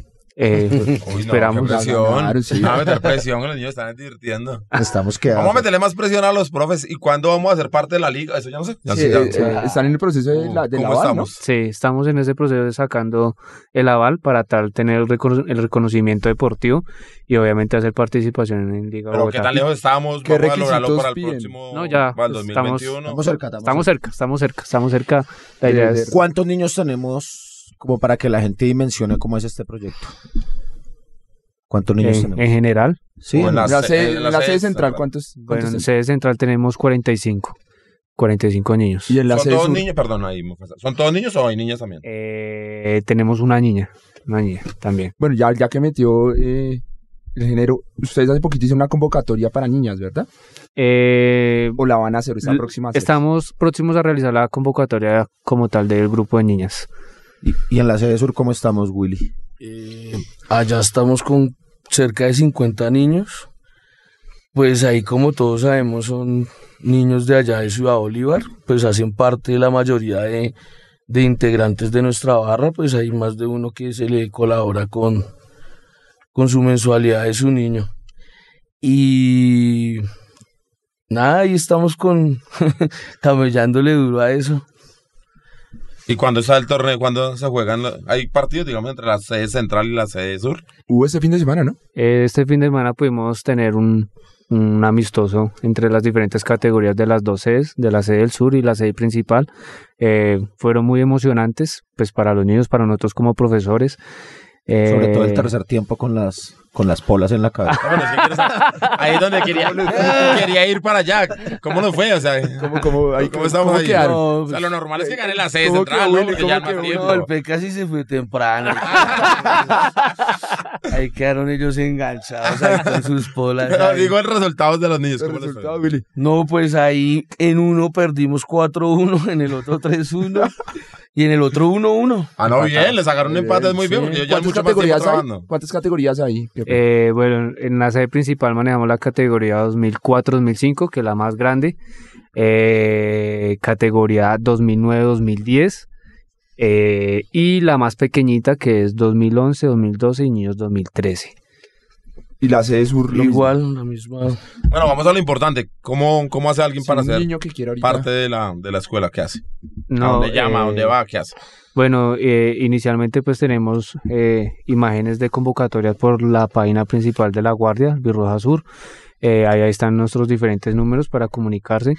Eh, Uy, no, esperamos. qué presión. ganar, sí. Vamos a meter presión, los niños están divirtiendo. Estamos quedando. Vamos a meterle más presión a los profes. ¿Y cuándo vamos a ser parte de la liga? Eso ya no sé. Ya Sí, ya eh, eh, están en el proceso de la, de ¿Cómo ¿no? estamos? Sí, estamos en ese proceso de sacando el aval para tal tener el, recono- el reconocimiento deportivo y obviamente hacer participación en Liga Pero Bogotá. qué tan lejos estamos. ¿Qué Vamos a lograrlo requisitos para el piden? próximo. No, ya, Para el 2021. Estamos cerca, estamos Estamos cerca, estamos cerca, estamos cerca. La idea es ¿Cuántos niños tenemos como para que la gente dimensione cómo es este proyecto? ¿Cuántos niños en, tenemos? en general. Sí, en La, la sede, en la la sede central, central. ¿cuántos? Bueno, cuántos en hay? sede central tenemos 45, 45 niños. y en la ¿Son sede todos sur, niños? Perdón, ahí. Mufasa. ¿Son todos niños o hay niñas también? Eh, tenemos una niña, una niña también. bueno, ya, ya que metió eh, el género, ustedes hace poquito hicieron una convocatoria para niñas, ¿verdad? Eh, ¿O la van a hacer hacer? estamos próximos a realizar la convocatoria como tal del grupo de niñas. ¿Y, y en la sede sur cómo estamos, Willy? Eh, allá estamos con cerca de 50 niños Pues ahí, como todos sabemos, son niños de allá de Ciudad Bolívar, pues hacen parte de la mayoría de, de integrantes de nuestra barra, pues hay más de uno que se le colabora con, con su mensualidad de su niño. Y nada, ahí estamos con camellándole duro a eso. ¿Y cuándo está el torneo? ¿Cuándo se juegan? Hay partidos, digamos, entre la sede central y la sede sur. Hubo este fin de semana, ¿no? Este fin de semana pudimos tener un, un amistoso entre las diferentes categorías de las dos sedes, de la sede del sur y la sede principal. Eh, fueron muy emocionantes, pues para los niños, para nosotros como profesores. Sobre todo el Eh, tercer tiempo con las, con las polas en la cabeza. Bueno, es que quiero saber- ahí es donde quería, quería ir para allá. ¿Cómo nos fue? O sea, ¿Cómo, cómo, ahí, ¿cómo estamos ahí? quedaron? No, O sea, lo normal es que gane la sede ¿Cómo central, quedó, ¿no? Willy? Porque ya ¿Cómo es más quedó? tiempo. No, el P casi se fue temprano. ahí quedaron ellos enganchados ahí con sus polas. Ahí. digo el resultado de los niños. El ¿Cómo les fue? resultado, Willy. No, pues ahí en uno perdimos 4-1, en el otro 3-1 y en el otro 1-1. Ah, no, bien, le sacaron un empate muy bien, sí. porque yo ya ¿Cuántas mucho más categorías hay? trabajando. ¿Cuántas categorías hay? Eh, bueno, en la sede principal manejamos la categoría 2004-2005, que es la más grande, eh, categoría 2009-2010 eh, y la más pequeñita que es 2011-2012 y niños 2013. y la sede sur, lo mismo. Igual, la misma. Bueno, vamos a lo importante. ¿Cómo, cómo hace alguien para ser niño que quiere ahorita. parte de la, de la escuela? ¿Qué hace? ¿A No, dónde llama? ¿A eh, dónde va? ¿Qué hace? Bueno, eh, inicialmente pues tenemos eh, imágenes de convocatorias por la página principal de la Guardia, Birroja Sur. Eh, ahí están nuestros diferentes números para comunicarse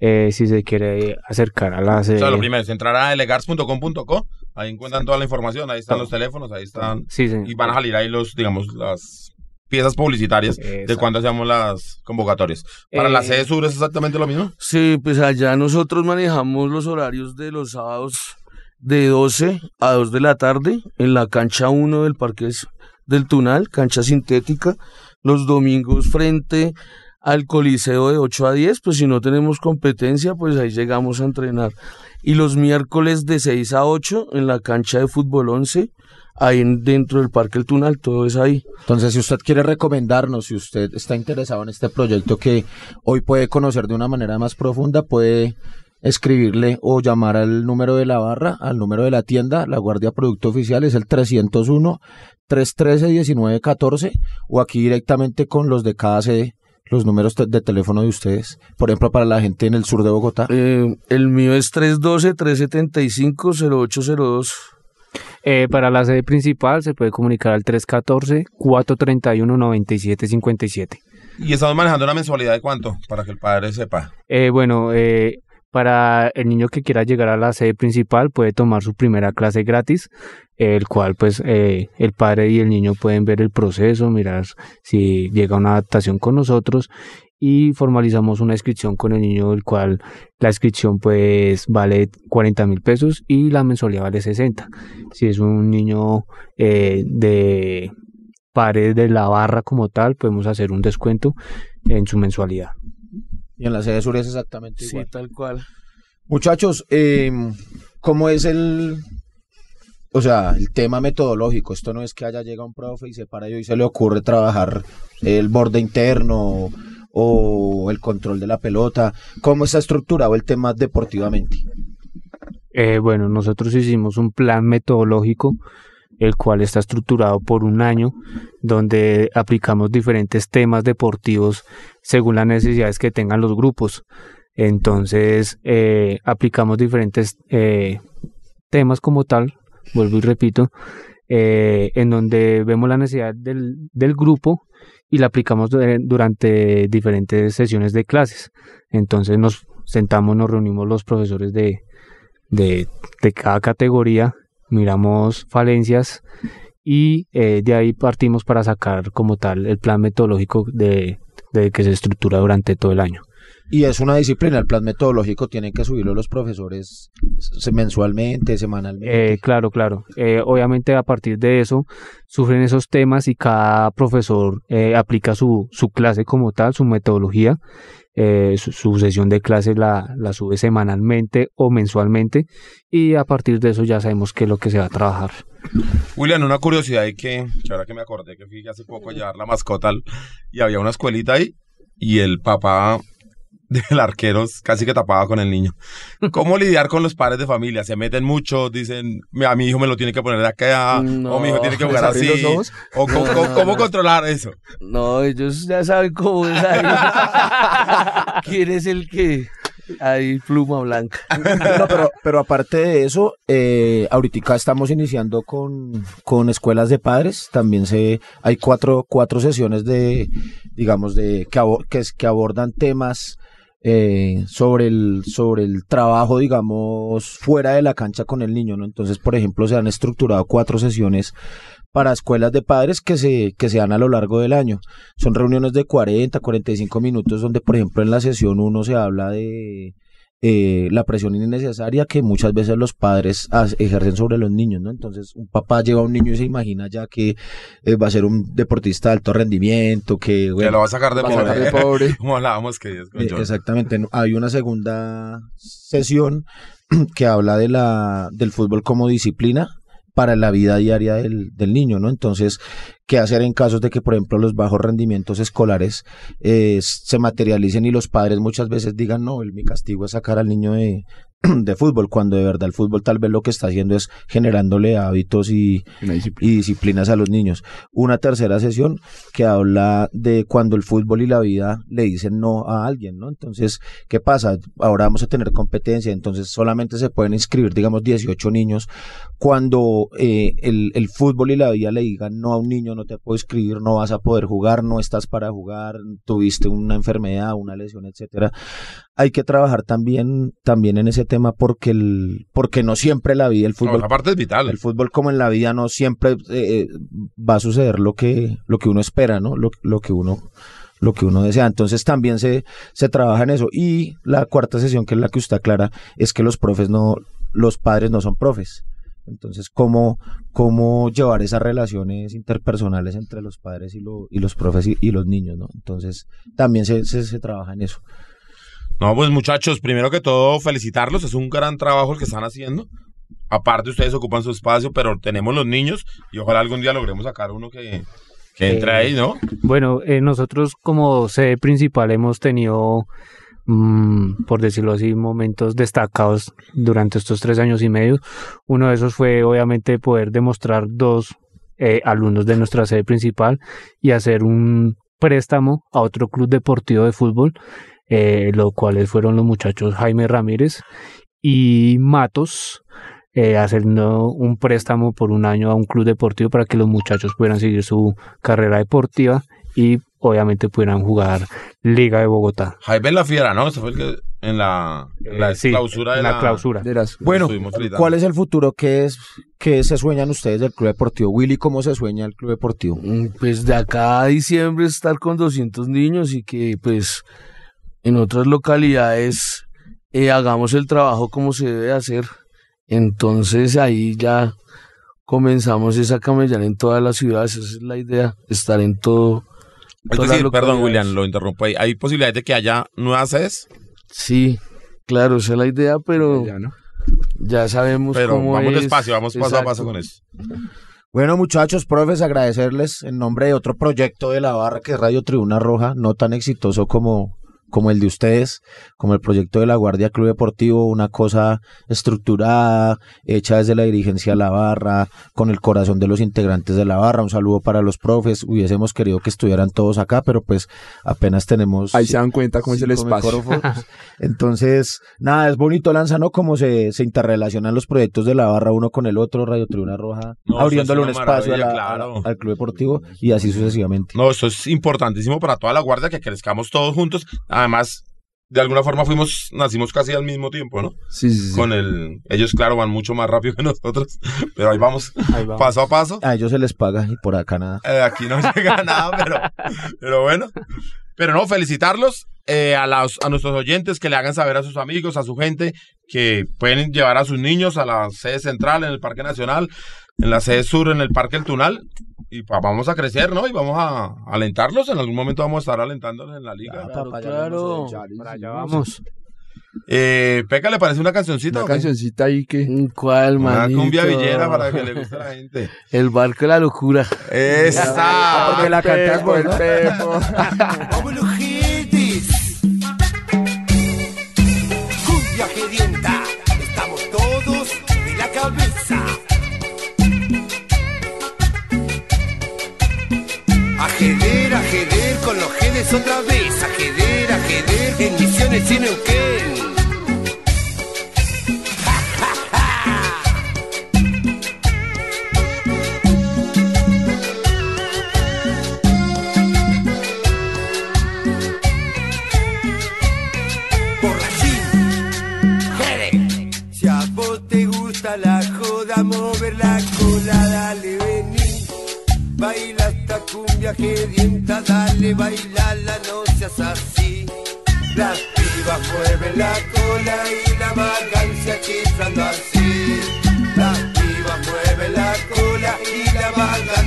eh, si se quiere acercar a la O sede. sea, lo primero es entrar a elegars.com.co. Ahí encuentran toda la información. Ahí están los teléfonos. Ahí están. Sí, sí. Y van a salir ahí los, digamos, las piezas publicitarias de Exacto. cuándo hacemos las convocatorias. Para Eh, la sede sur es exactamente lo mismo. Sí, pues allá nosotros manejamos los horarios de los sábados de 12 a 2 de la tarde en la cancha 1 del Parque del Tunal, cancha sintética. Los domingos frente al Coliseo de 8 a 10, pues si no tenemos competencia, pues ahí llegamos a entrenar. Y los miércoles de 6 a 8 en la cancha de fútbol 11, ahí en- dentro del Parque El Tunal, todo es ahí. Entonces, si usted quiere recomendarnos, si usted está interesado en este proyecto que hoy puede conocer de una manera más profunda, puede escribirle o llamar al número de la barra, al número de la tienda, la Guardia Producto Oficial es el 301 313 1914 o aquí directamente con los de cada sede, los números de teléfono de ustedes, por ejemplo, para la gente en el sur de Bogotá. Eh, el mío es 312-375-0802. Eh, para la sede principal se puede comunicar al 314-431-9757. Y estamos manejando una mensualidad de cuánto para que el padre sepa. Eh, bueno, eh, para el niño que quiera llegar a la sede principal puede tomar su primera clase gratis, el cual pues eh, el padre y el niño pueden ver el proceso, mirar si llega una adaptación con nosotros y formalizamos una inscripción con el niño, el cual la inscripción pues vale 40 mil pesos y la mensualidad vale 60. Si es un niño eh, de pares de la barra como tal, podemos hacer un descuento en su mensualidad. Y en la sede sur es exactamente Sí, igual. tal cual. Muchachos, eh, ¿cómo es el, o sea, el tema metodológico? Esto no es que haya llegado un profe y se para y hoy se le ocurre trabajar el borde interno o el control de la pelota. ¿Cómo está estructurado el tema deportivamente? Eh, bueno, nosotros hicimos un plan metodológico, el cual está estructurado por un año, donde aplicamos diferentes temas deportivos según las necesidades que tengan los grupos. Entonces, eh, aplicamos diferentes eh, temas como tal, vuelvo y repito, eh, en donde vemos la necesidad del, del grupo y la aplicamos du- durante diferentes sesiones de clases. Entonces nos sentamos, nos reunimos los profesores de, de, de cada categoría, miramos falencias y eh, de ahí partimos para sacar como tal el plan metodológico de, de que se estructura durante todo el año. Y es una disciplina, el plan metodológico tienen que subirlo los profesores mensualmente, semanalmente. Eh, claro, claro. Eh, obviamente a partir de eso sufren esos temas y cada profesor eh, aplica su, su clase como tal, su metodología. Eh, su, sesión de clase la, sube semanalmente o mensualmente y a partir de eso ya sabemos qué es lo que se va a trabajar. William, una curiosidad y que, ahora que me acordé que fui hace poco a llevar la mascota y había una escuelita ahí y el papá del arquero casi que tapaba con el niño. ¿Cómo lidiar con los padres de familia? Se meten mucho, dicen, "Mi- a mi hijo me lo tiene que poner acá, o mi hijo tiene que jugar ¿Les abrí así. los ojos? O co- cómo controlar eso. No, ellos ya saben cómo es ahí. ¿Quién es el que? Ahí, pluma blanca. No, pero, pero aparte de eso, eh, ahorita estamos iniciando con, con escuelas de padres. También se hay cuatro, cuatro sesiones de, digamos, de que, abo- que, es- que abordan temas eh, sobre el sobre el trabajo, digamos, fuera de la cancha con el niño, ¿no? Entonces, por ejemplo, se han estructurado cuatro sesiones para escuelas de padres que se, que se dan a lo largo del año. Son reuniones de 40, 45 minutos donde, por ejemplo, en la sesión uno se habla de eh, la presión innecesaria que muchas veces los padres ejercen sobre los niños, ¿no? Entonces, un papá lleva a un niño y se imagina ya que eh, va a ser un deportista de alto rendimiento, que, Que bueno, lo va a sacar de a sacar pobre. de pobre. Como hablábamos que es con eh, exactamente. Hay una segunda sesión que habla de la, del fútbol como disciplina para la vida diaria del, del niño, ¿no? Entonces, ¿qué hacer en casos de que, por ejemplo, los bajos rendimientos escolares eh, se materialicen y los padres muchas veces digan, no, el, mi castigo es sacar al niño de, de fútbol, cuando de verdad el fútbol tal vez lo que está haciendo es generándole hábitos y, disciplina. y disciplinas a los niños. Una tercera sesión que habla de cuando el fútbol y la vida le dicen no a alguien, ¿no? Entonces, ¿qué pasa? Ahora vamos a tener competencia, entonces solamente se pueden inscribir, digamos, 18 niños. Cuando eh, el, el fútbol y la vida le digan no a un niño, no te puedo inscribir, no vas a poder jugar, no estás para jugar, tuviste una enfermedad, una lesión, etcétera. Hay que trabajar también, también en ese tema porque el, porque no siempre la vida, el No, fútbol esa parte es vital. el fútbol como en la vida no siempre eh, va a suceder lo que lo que uno espera no lo, lo que uno lo que uno desea. Entonces también se se trabaja en eso. Y la cuarta sesión que es la que usted aclara es que los profes no los padres no son profes. Entonces cómo cómo llevar esas relaciones interpersonales entre los padres y, lo- y los profes y, y los niños no entonces también se, se, se trabaja en eso No, pues muchachos, primero que todo, felicitarlos. Es un gran trabajo el que están haciendo. Aparte, ustedes ocupan su espacio, pero tenemos los niños y ojalá algún día logremos sacar uno que, que entre Eh, ahí, ¿no? Bueno, eh, nosotros como sede principal hemos tenido, mm, por decirlo así, momentos destacados durante estos tres años y medio. Uno de esos fue obviamente poder demostrar dos eh, alumnos de nuestra sede principal y hacer un préstamo a otro club deportivo de fútbol, eh, los cuales fueron los muchachos Jaime Ramírez y Matos, eh, haciendo un préstamo por un año a un club deportivo para que los muchachos pudieran seguir su carrera deportiva y obviamente pudieran jugar Liga de Bogotá. Jaime la Fiera, ¿no? Ese fue el que en la, en la Eh, sí, clausura de en la clausura. De las- Bueno. ¿cuál es el futuro? ¿Qué es qué se sueñan ustedes del Club Deportivo? Willy, ¿cómo se sueña el Club Deportivo? Mm, Pues de acá a diciembre estar con 200 niños y que pues en otras localidades eh, hagamos el trabajo como se debe hacer. Entonces ahí ya comenzamos esa camellar en todas las ciudades, esa es la idea, estar en todo. Es decir, perdón. William, lo interrumpo ahí. ¿Hay posibilidades de que haya nuevas sedes? Sí, claro, esa es la idea, pero Ya, ¿no? ya sabemos Pero cómo vamos es. despacio, vamos paso a paso con eso. Bueno, muchachos, profes, agradecerles en nombre de otro proyecto de la barra que es Radio Tribuna Roja, no tan exitoso como, como el de ustedes, como el proyecto de la Guardia Club Deportivo, una cosa estructurada, hecha desde la dirigencia de la barra, con el corazón de los integrantes de la barra. Un saludo para los profes. Hubiésemos querido que estuvieran todos acá, pero pues apenas tenemos. Ahí se dan cuenta cómo es el espacio. Entonces, nada, es bonito, Lanza, ¿no? Cómo se, se interrelacionan los proyectos de la barra uno con el otro, Radio Tribuna Roja, No, eso abriéndole es un espacio a la- a al Club Deportivo y así sucesivamente. No, esto es importantísimo para toda la guardia, que crezcamos todos juntos. Además, de alguna forma fuimos, nacimos casi al mismo tiempo, ¿no? Sí, sí, sí. Con el, ellos claro van mucho más rápido que nosotros, pero ahí vamos, Ahí vamos. paso a paso. A ellos se les paga y por acá nada. Eh, aquí no llega nada, pero, pero bueno. Pero no, felicitarlos eh, a, los, a nuestros oyentes que le hagan saber a sus amigos, a su gente, que pueden llevar a sus niños a la sede central en el Parque Nacional, en la sede sur, en el Parque El Tunal. Y vamos a crecer, ¿no? Y vamos a alentarlos. En algún momento vamos a estar alentándolos en la liga. Claro, claro. Para allá vamos. Eh, Peca, ¿le parece una cancioncita? Una cancioncita ahí que. Mm, ¿Cuál, man? Una cumbia villera para que le guste a la gente. El barco de la locura. Esa. Ah, la cantas por pues, el pepo. Cumbia pedienta. Con los jedes otra vez. Ajedar, ajedar en misiones y Neuquén. A la joda, mover la cola, dale, vení. Baila cumbia que dienta, dale, bailala, no seas así. Las pibas mueven la cola y la vagancia chiflando así. Las pibas mueven la cola y la vagancia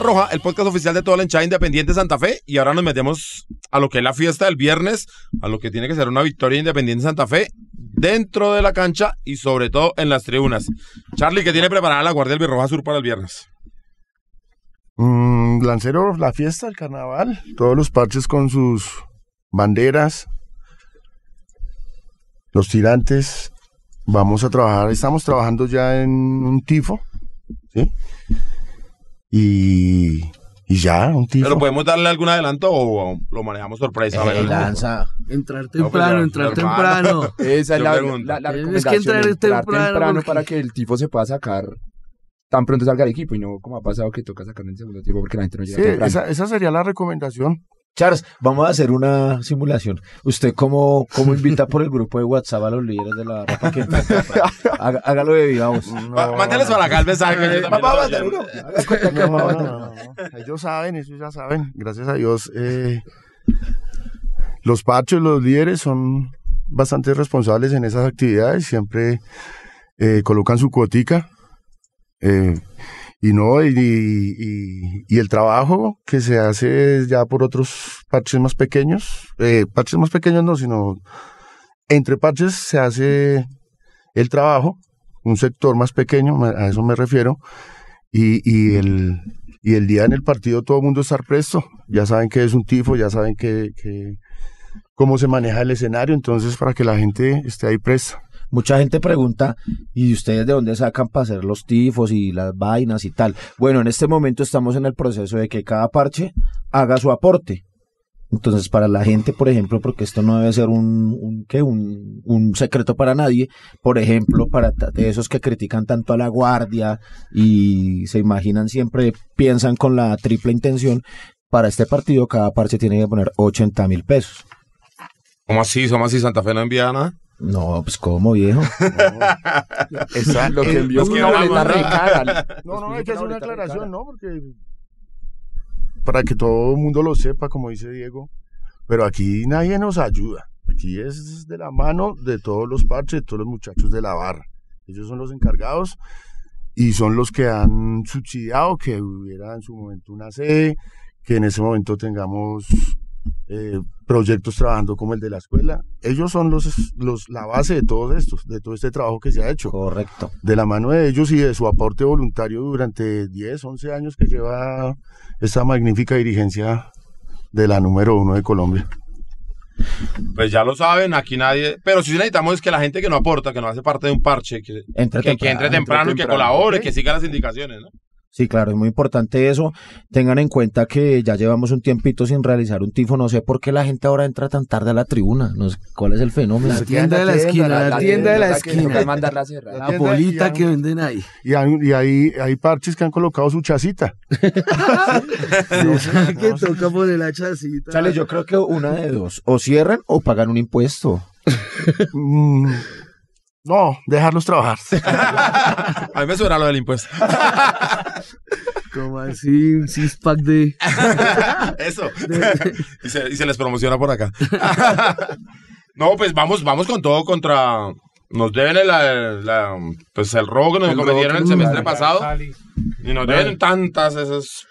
Roja, el podcast oficial de toda la hinchada independiente de Santa Fe. Y ahora nos metemos a lo que es la fiesta del viernes, a lo que tiene que ser una victoria independiente de Santa Fe dentro de la cancha y sobre todo en las tribunas. Charlie, que tiene preparada la Guardia del Birroja Sur para el viernes? Mm, Lancero, la fiesta, el carnaval, todos los parches con sus banderas, los tirantes. Vamos a trabajar, estamos trabajando ya en un tifo, ¿sí? Y, y ya, un tifo. ¿Pero podemos darle algún adelanto o lo manejamos sorpresa? Eh, lanza. Entrar No, pues, temprano, entrar temprano. Esa es la, la, la Tienes que entrar entrar temprano, temprano porque- para que el tifo se pueda sacar tan pronto salga el equipo y no como ha pasado que toca sacar en el segundo tiempo porque la gente no llega Sí, temprano. esa, esa sería la recomendación. Charles, vamos a hacer una simulación. ¿Usted cómo, cómo invita por el grupo de WhatsApp a los líderes de la barra para que Haga- hágalo de viva voz? Mándeles para acá el mensaje. uno. No, no. Ellos saben, ellos ya saben. Gracias a Dios. eh, los parchos, los líderes son bastante responsables en esas actividades. Siempre eh, colocan su cuotica Eh, y no, y, y- el trabajo que se hace ya por otros parches más pequeños, eh, parches más pequeños no, sino entre parches se hace el trabajo, un sector más pequeño, a eso me refiero, y, y el, y el día en el partido todo el mundo estar presto, ya saben que es un tifo, ya saben que, que cómo se maneja el escenario, entonces para que la gente esté ahí presta. Mucha gente pregunta, ¿y ustedes de dónde sacan para hacer los tifos y las vainas y tal? Bueno, en este momento estamos en el proceso de que cada parche haga su aporte. Entonces, para la gente, por ejemplo, porque esto no debe ser un, un, ¿qué? un, un secreto para nadie, por ejemplo, para de esos que critican tanto a la guardia y se imaginan siempre, piensan con la triple intención, para este partido cada parche tiene que poner 80 mil pesos. ¿Cómo así? ¿Cómo así? ¿Santa Fe no envía nada? No, pues como viejo. Esa- Lo que el- envió es que una boleta ¿no? No, no, hay que hacer una aclaración, ¿no? ¿no? Porque para que todo el mundo lo sepa, como dice Diego, pero aquí nadie nos ayuda. Aquí es de la mano de todos los parches, de todos los muchachos de la barra. Ellos son los encargados y son los que han subsidiado que hubiera en su momento una sede, que en ese momento tengamos eh, proyectos trabajando como el de la escuela. Ellos son los, los, la base de todos estos, de todo este trabajo que se ha hecho Correcto. de la mano de ellos y de su aporte voluntario durante 10, 11 años que lleva esta magnífica dirigencia de la número uno de Colombia. Pues ya lo saben, aquí nadie. Pero sí necesitamos es que la gente que no aporta, que no hace parte de un parche, que, Entre que, que entre temprano y que temprano, colabore, que siga las indicaciones, ¿no? Sí, claro, es muy importante eso. Tengan en cuenta que ya llevamos un tiempito sin realizar un tifo. No sé por qué la gente ahora entra tan tarde a la tribuna. No sé cuál es el fenómeno. La tienda de la esquina, la tienda de la esquina. La tienda bolita que venden ahí. Y hay, y hay, hay parches que han colocado su chacita. que toca poner la chacita. Chale, yo creo que una de dos. O cierran o pagan un impuesto. No, dejarlos trabajar. A mí me suena lo del impuesto. Como así, un six pack de. Eso. y, se, y se les promociona por acá. no, pues vamos, vamos con todo contra. Nos deben el, la- pues el robo que nos cometieron el semestre pasado. Y nos deben tantas esos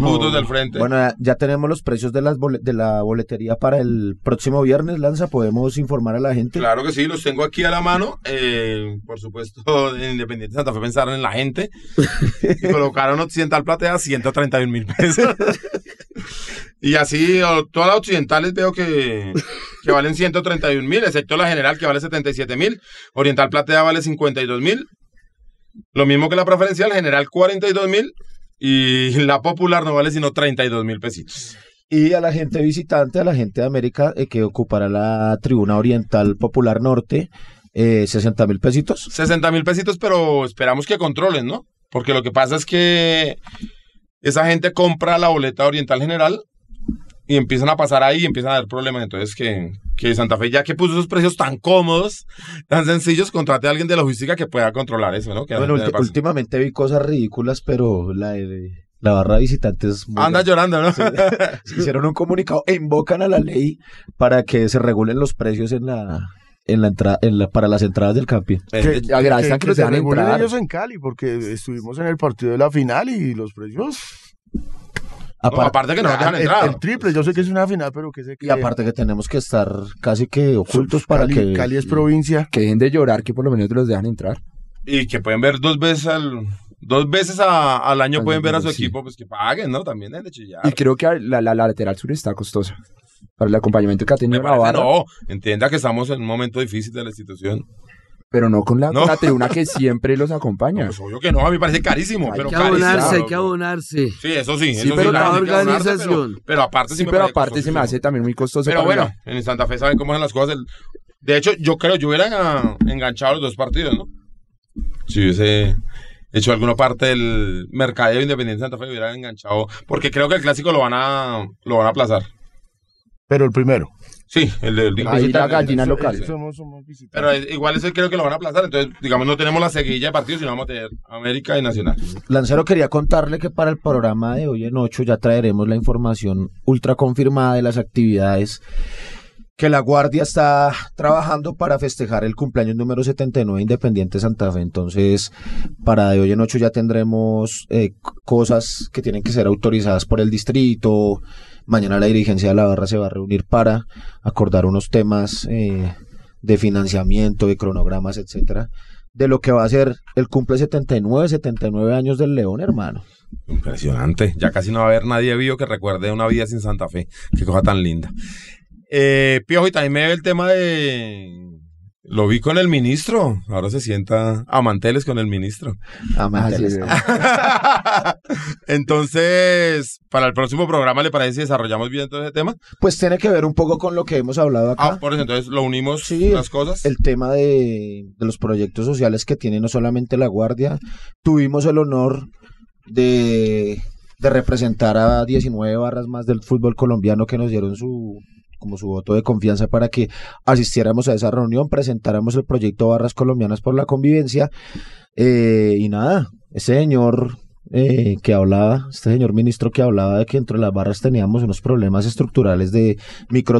putos del frente. Bueno, ya- tenemos los precios de, las de la boletería para el próximo viernes, Lanza. Podemos informar a la gente. Claro que sí, los tengo aquí a la mano. Eh, por supuesto, en Independiente Santa Fe pensaron en la gente y colocaron Occidental Platea 131 mil pesos. y así, todas las occidentales veo que, que valen 131 mil, excepto la general que vale 77 mil. Oriental Platea vale 52 mil. Lo mismo que la preferencial, general 42 mil. Y la popular no vale sino 32 mil pesitos. Y a la gente visitante, a la gente de América eh, que ocupará la tribuna oriental popular norte, eh, 60 mil pesitos. 60 mil pesitos, pero esperamos que controlen, ¿no? Porque lo que pasa es que esa gente compra la boleta oriental general y empiezan a pasar ahí y empiezan a haber problemas. Entonces, que, que Santa Fe, ya que puso esos precios tan cómodos, tan sencillos, contrate a alguien de logística que pueda controlar eso, ¿no? Que Bueno, últimamente vi cosas ridículas, pero la, de- la barra de visitantes Anda llorando, ¿no? hicieron un comunicado e invocan a la ley para que se regulen los precios en la en la entrada en la, para las entradas del camping. Eh, Que agradezcan que los se dejan regulen ellos en Cali, porque estuvimos en el partido de la final y los precios... no, aparte que no nos dejan el, entrar. el triple, yo sé que es una final, pero que sé que... y aparte que tenemos que estar casi que ocultos para Cali, que Cali es provincia. Que dejen de llorar, que por lo menos los dejan entrar. Y que pueden ver dos veces al... Dos veces a- al año Al pueden ver a su sí. equipo, pues que paguen, ¿no? También deben de chillar. Y creo que la, la, la lateral sur está costosa. Para el acompañamiento que ha tenido la barra. no, entienda que estamos en un momento difícil de la institución. Pero no con la, No. con la tribuna que siempre los acompaña. Pues obvio que no, a mí me parece carísimo. Hay pero que carísimo, abonarse, hay que abonarse. Sí, eso sí. Sí, eso pero sí, la abonarse, organización. Pero, pero aparte sí, Sí, me pero aparte se me hace también muy costoso. Pero bueno, en Santa Fe saben cómo son las cosas. De hecho, yo creo yo hubiera enganchado los dos partidos, ¿no? Si hubiese hecho alguna parte del mercadeo independiente de Santa Fe, hubiera enganchado. Porque creo que el clásico lo van a, lo van a aplazar. Pero el primero. Sí, el del el Ahí la gallina local. Somos, somos visitantes. Pero eh, igual ese creo que lo van a aplazar. Entonces, digamos, no tenemos la seguilla de partidos, sino vamos a tener América y Nacional. Lancero quería contarle que para el programa de hoy en 8 ya traeremos la información ultra confirmada de las actividades que la Guardia está trabajando para festejar el cumpleaños número 79 de Independiente Santa Fe. Entonces, para de hoy en ocho ya tendremos eh, cosas que tienen que ser autorizadas por el distrito. Mañana la dirigencia de la barra se va a reunir para acordar unos temas eh, de financiamiento, de cronogramas, etcétera, de lo que va a ser el cumple 79, 79 años del León, hermano. Impresionante. Ya casi no va a haber nadie vivo que recuerde una vida sin Santa Fe. Qué cosa tan linda. Eh, Piojo, y también me ve el tema de... Lo vi con el ministro. Ahora se sienta a manteles con el ministro. Amanteles. Entonces, para el próximo programa, ¿le parece si desarrollamos bien todo ese tema? Pues tiene que ver un poco con lo que hemos hablado acá. Ah, por eso entonces lo unimos Sí, las cosas. el tema de, de los proyectos sociales que tiene no solamente la Guardia. Tuvimos el honor de, de representar a 19 barras más del fútbol colombiano que nos dieron su como su voto de confianza para que asistiéramos a esa reunión, presentáramos el proyecto Barras Colombianas por la Convivencia. Eh, y nada, ese señor eh, que hablaba, este señor ministro que hablaba de que entre las barras teníamos unos problemas estructurales de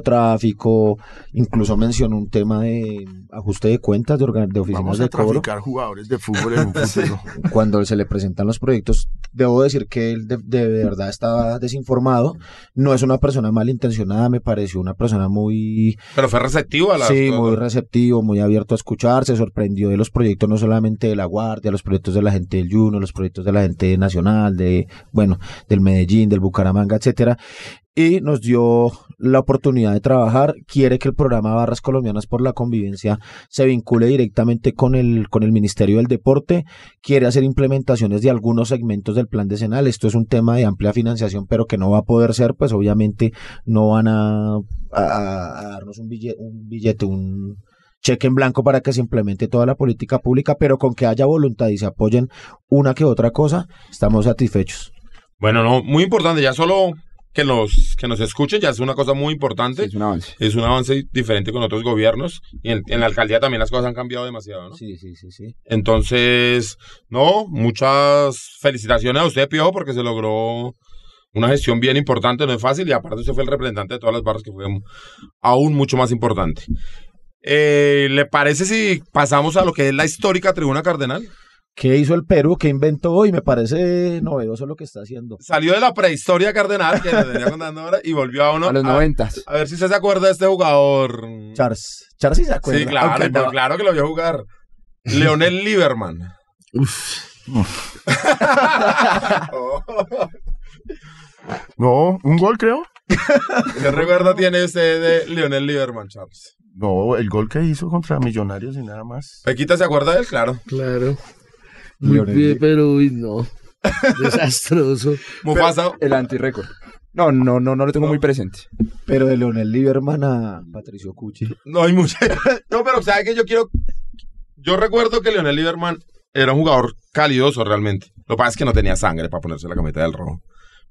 microtráfico, incluso mencionó un tema de ajuste de cuentas de, organ- de oficinas Vamos a de cobro. traficar jugadores de fútbol en un futuro. Cuando se le presentan los proyectos, debo decir que él de, de verdad estaba desinformado. No es una persona malintencionada, me pareció una persona muy, Pero fue receptivo a las sí, muy receptivo, muy abierto a escuchar. Se sorprendió de los proyectos, no solamente de la Guardia, los proyectos de la gente del Juno, los proyectos de la gente nacional, de, bueno, del Medellín, del Bucaramanga, etcétera. Y nos dio la oportunidad de trabajar. Quiere que el programa Barras Colombianas por la Convivencia se vincule directamente con el, con el Ministerio del Deporte. Quiere hacer implementaciones de algunos segmentos del plan decenal. Esto es un tema de amplia financiación, pero que no va a poder ser, pues obviamente no van a, darnos un billete, un billete, un cheque en blanco para que se implemente toda la política pública, pero con que haya voluntad y se apoyen una que otra cosa, estamos satisfechos. Bueno, no, muy importante. Ya solo que nos, que nos escuchen ya es una cosa muy importante. Es un avance. Es un avance diferente con otros gobiernos. Y en, en la alcaldía también las cosas han cambiado demasiado, ¿no? Sí, sí, sí, sí. Entonces, no, muchas felicitaciones a usted, Piojo, porque se logró una gestión bien importante, no es fácil, y aparte usted fue el representante de todas las barras, que fue aún mucho más importante. Eh, ¿Le parece si pasamos a lo que es la histórica tribuna cardenal? ¿Qué hizo el Perú? ¿Qué inventó? Y me parece novedoso lo que está haciendo. Salió de la prehistoria cardenal, que le venía contando ahora, y volvió a uno. A los noventas. A ver si usted se acuerda de este jugador. Charles. Charles sí se acuerda. Sí, claro, pero claro que lo vio jugar. Leonel Lieberman. No, un gol creo. ¿Qué recuerdo tiene usted de Leonel Lieberman, Charles? No, el gol que hizo contra Millonarios y nada más. Pequita se acuerda de él, claro. Claro. Muy Lionel bien, pero uy, no. Desastroso. Mufasa. El antirrécord. No, no, no, no lo tengo muy presente. Pero de Leonel Lieberman a Patricio Cuchi. No hay mucha. No, pero ¿sabe que yo quiero? Yo recuerdo que Leonel Lieberman era un jugador calidoso realmente. Lo que pasa es que no tenía sangre para ponerse la camiseta del rojo.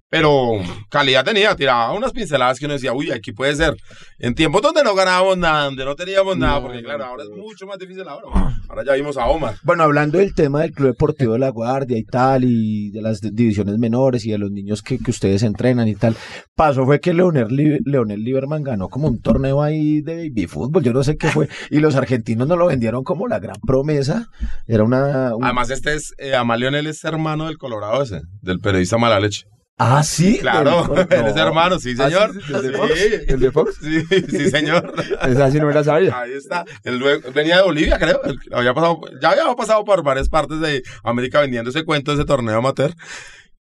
Pero calidad tenía, tiraba unas pinceladas que uno decía, uy, aquí puede ser. En tiempos donde no ganábamos nada, donde no teníamos nada, porque claro, ahora es mucho más difícil ahora. Ahora ya vimos a Omar. Bueno, hablando del tema del Club Deportivo de la Guardia y tal, y de las divisiones menores y de los niños que, que ustedes entrenan y tal, pasó fue que Leonel, Leonel Lieberman ganó como un torneo ahí de baby fútbol, yo no sé qué fue, y los argentinos nos lo vendieron como la gran promesa. Era una... un- Además, este es, eh, además Leonel es hermano del Colorado ese, del periodista Malaleche. Ah, sí. Claro, Del- él es no. hermano, sí, Ah, señor. sí, sí, ¿el de Sí. Fox? ¿El de Fox? Sí, sí, señor. Esa sí no me la sabía. Ahí está. Él venía de Bolivia, creo. Él había pasado, ya había pasado por varias partes de América vendiendo ese cuento de ese torneo amateur.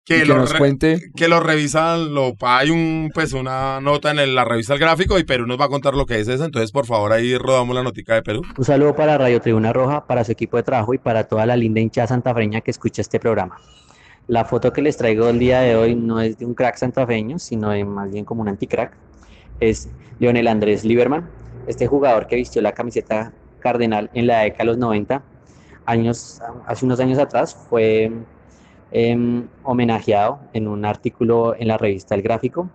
Y que lo nos re- cuente que lo revisan, lo, hay un, pues una nota en el- la revista El Gráfico y Perú nos va a contar lo que es eso. Entonces, por favor, ahí rodamos la notica de Perú. Un saludo para Radio Tribuna Roja, para su equipo de trabajo y para toda la linda hinchada santafreña que escucha este programa. La foto que les traigo el día de hoy no es de un crack santafeño, sino más bien como un anticrack. Es Leonel Andrés Lieberman, este jugador que vistió la camiseta cardenal en la década de los 90. Años, hace unos años atrás fue em, homenajeado en un artículo en la revista El Gráfico,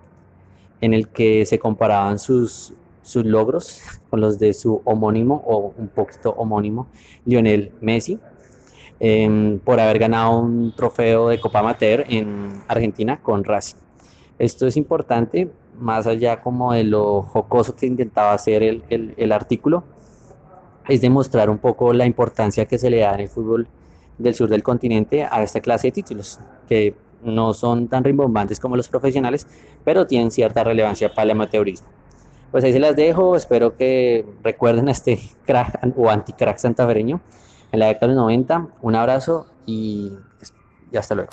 en el que se comparaban sus, sus logros con los de su homónimo o un poquito homónimo, Lionel Messi, em, por haber ganado un trofeo de Copa Amateur en Argentina con Racing. Esto es importante, más allá como de lo jocoso que intentaba hacer el, el, el artículo, es demostrar un poco la importancia que se le da en el fútbol del sur del continente a esta clase de títulos, que no son tan rimbombantes como los profesionales, pero tienen cierta relevancia para el amateurismo. Pues ahí se las dejo, espero que recuerden a este crack o anti-crack santafereño en la década de los 90. Un abrazo y, y hasta luego.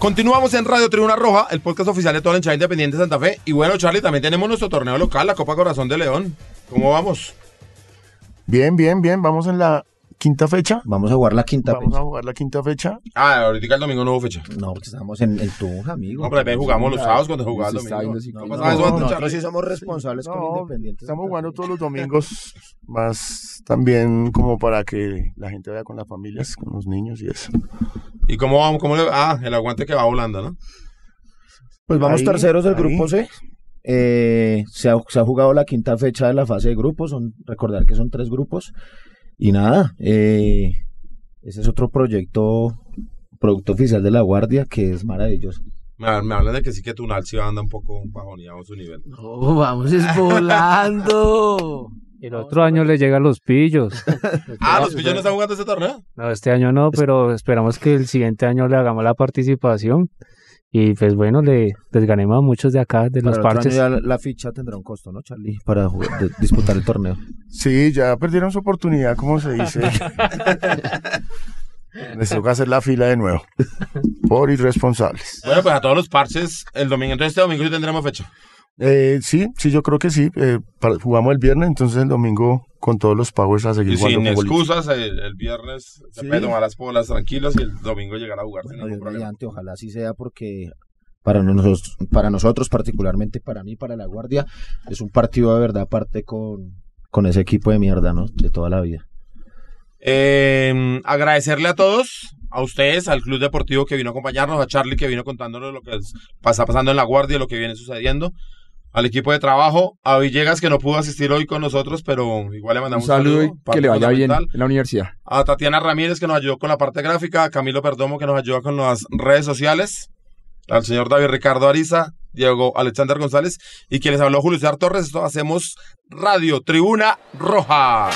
Continuamos en Radio Tribuna Roja, el podcast oficial de toda la hinchada independiente de Santa Fe. Y bueno, Charlie, también tenemos nuestro torneo local, la Copa Corazón de León. ¿Cómo vamos? Bien, bien, bien. Vamos en la quinta fecha. Vamos a jugar la quinta Vamos fecha. a jugar la quinta fecha. Ah, ahorita el domingo no hubo fecha. No, porque estamos en el Tunja, amigo. No, pero también jugamos los sábados cuando jugaba el domingo. No no, no, Nosotros sí somos responsables con No, Independiente. estamos jugando todos los domingos, más también como para que la gente vaya con las familias, con los niños y eso. ¿Y cómo vamos? ¿Cómo le... Ah, el aguante que va volando, ¿no? Pues vamos Ahí, terceros del ahí. grupo C. Eh, se, ha, se ha jugado la quinta fecha de la fase de grupos. Son, recordar que son tres grupos. Y nada, eh, ese es otro proyecto, producto oficial de la Guardia que es maravilloso. Me, me hablan de que sí que Tunal sí anda un poco bajoneado su nivel. No, vamos es volando. El otro año le llegan los pillos. Ah, ¿los pillos no están jugando ese torneo? No, este año no, pero esperamos que el siguiente año le hagamos la participación. Y pues bueno, le les ganemos a muchos de acá, de los parches. la, la ficha tendrá un costo, ¿no, Charlie? Para jugar- de- disputar el torneo. Sí, ya perdieron su oportunidad, como se dice. Les toca hacer la fila de nuevo. Por irresponsables. Bueno, pues a todos los parches el domingo. Entonces este domingo sí tendremos fecha. Eh, sí, sí, yo creo que sí. Eh, para- jugamos el viernes, entonces el domingo con todos los powers a seguir Y sin jugando futbolito. excusas, el, el viernes se Sí. puede tomar las polas tranquilos y el domingo llegar a jugar sin Bueno, ningún problema. mediante, ojalá así sea porque para nosotros, para nosotros particularmente, para mí, para la Guardia, es un partido de verdad aparte con, con ese equipo de mierda, ¿no? De toda la vida. Eh, agradecerle a todos, a ustedes, al Club Deportivo que vino a acompañarnos, a Charlie que vino contándonos lo que es- está pasando en la guardia, lo que viene sucediendo, al equipo de trabajo, a Villegas que no pudo asistir hoy con nosotros, pero igual le Un mandamos saludo y parte que le vaya bien en la universidad. A Tatiana Ramírez que nos ayudó con la parte gráfica, a Camilo Perdomo que nos ayuda con las redes sociales, al señor David Ricardo Ariza, Diego Alexander González y quien les habló Julio César Torres. Esto hacemos Radio Tribuna Roja.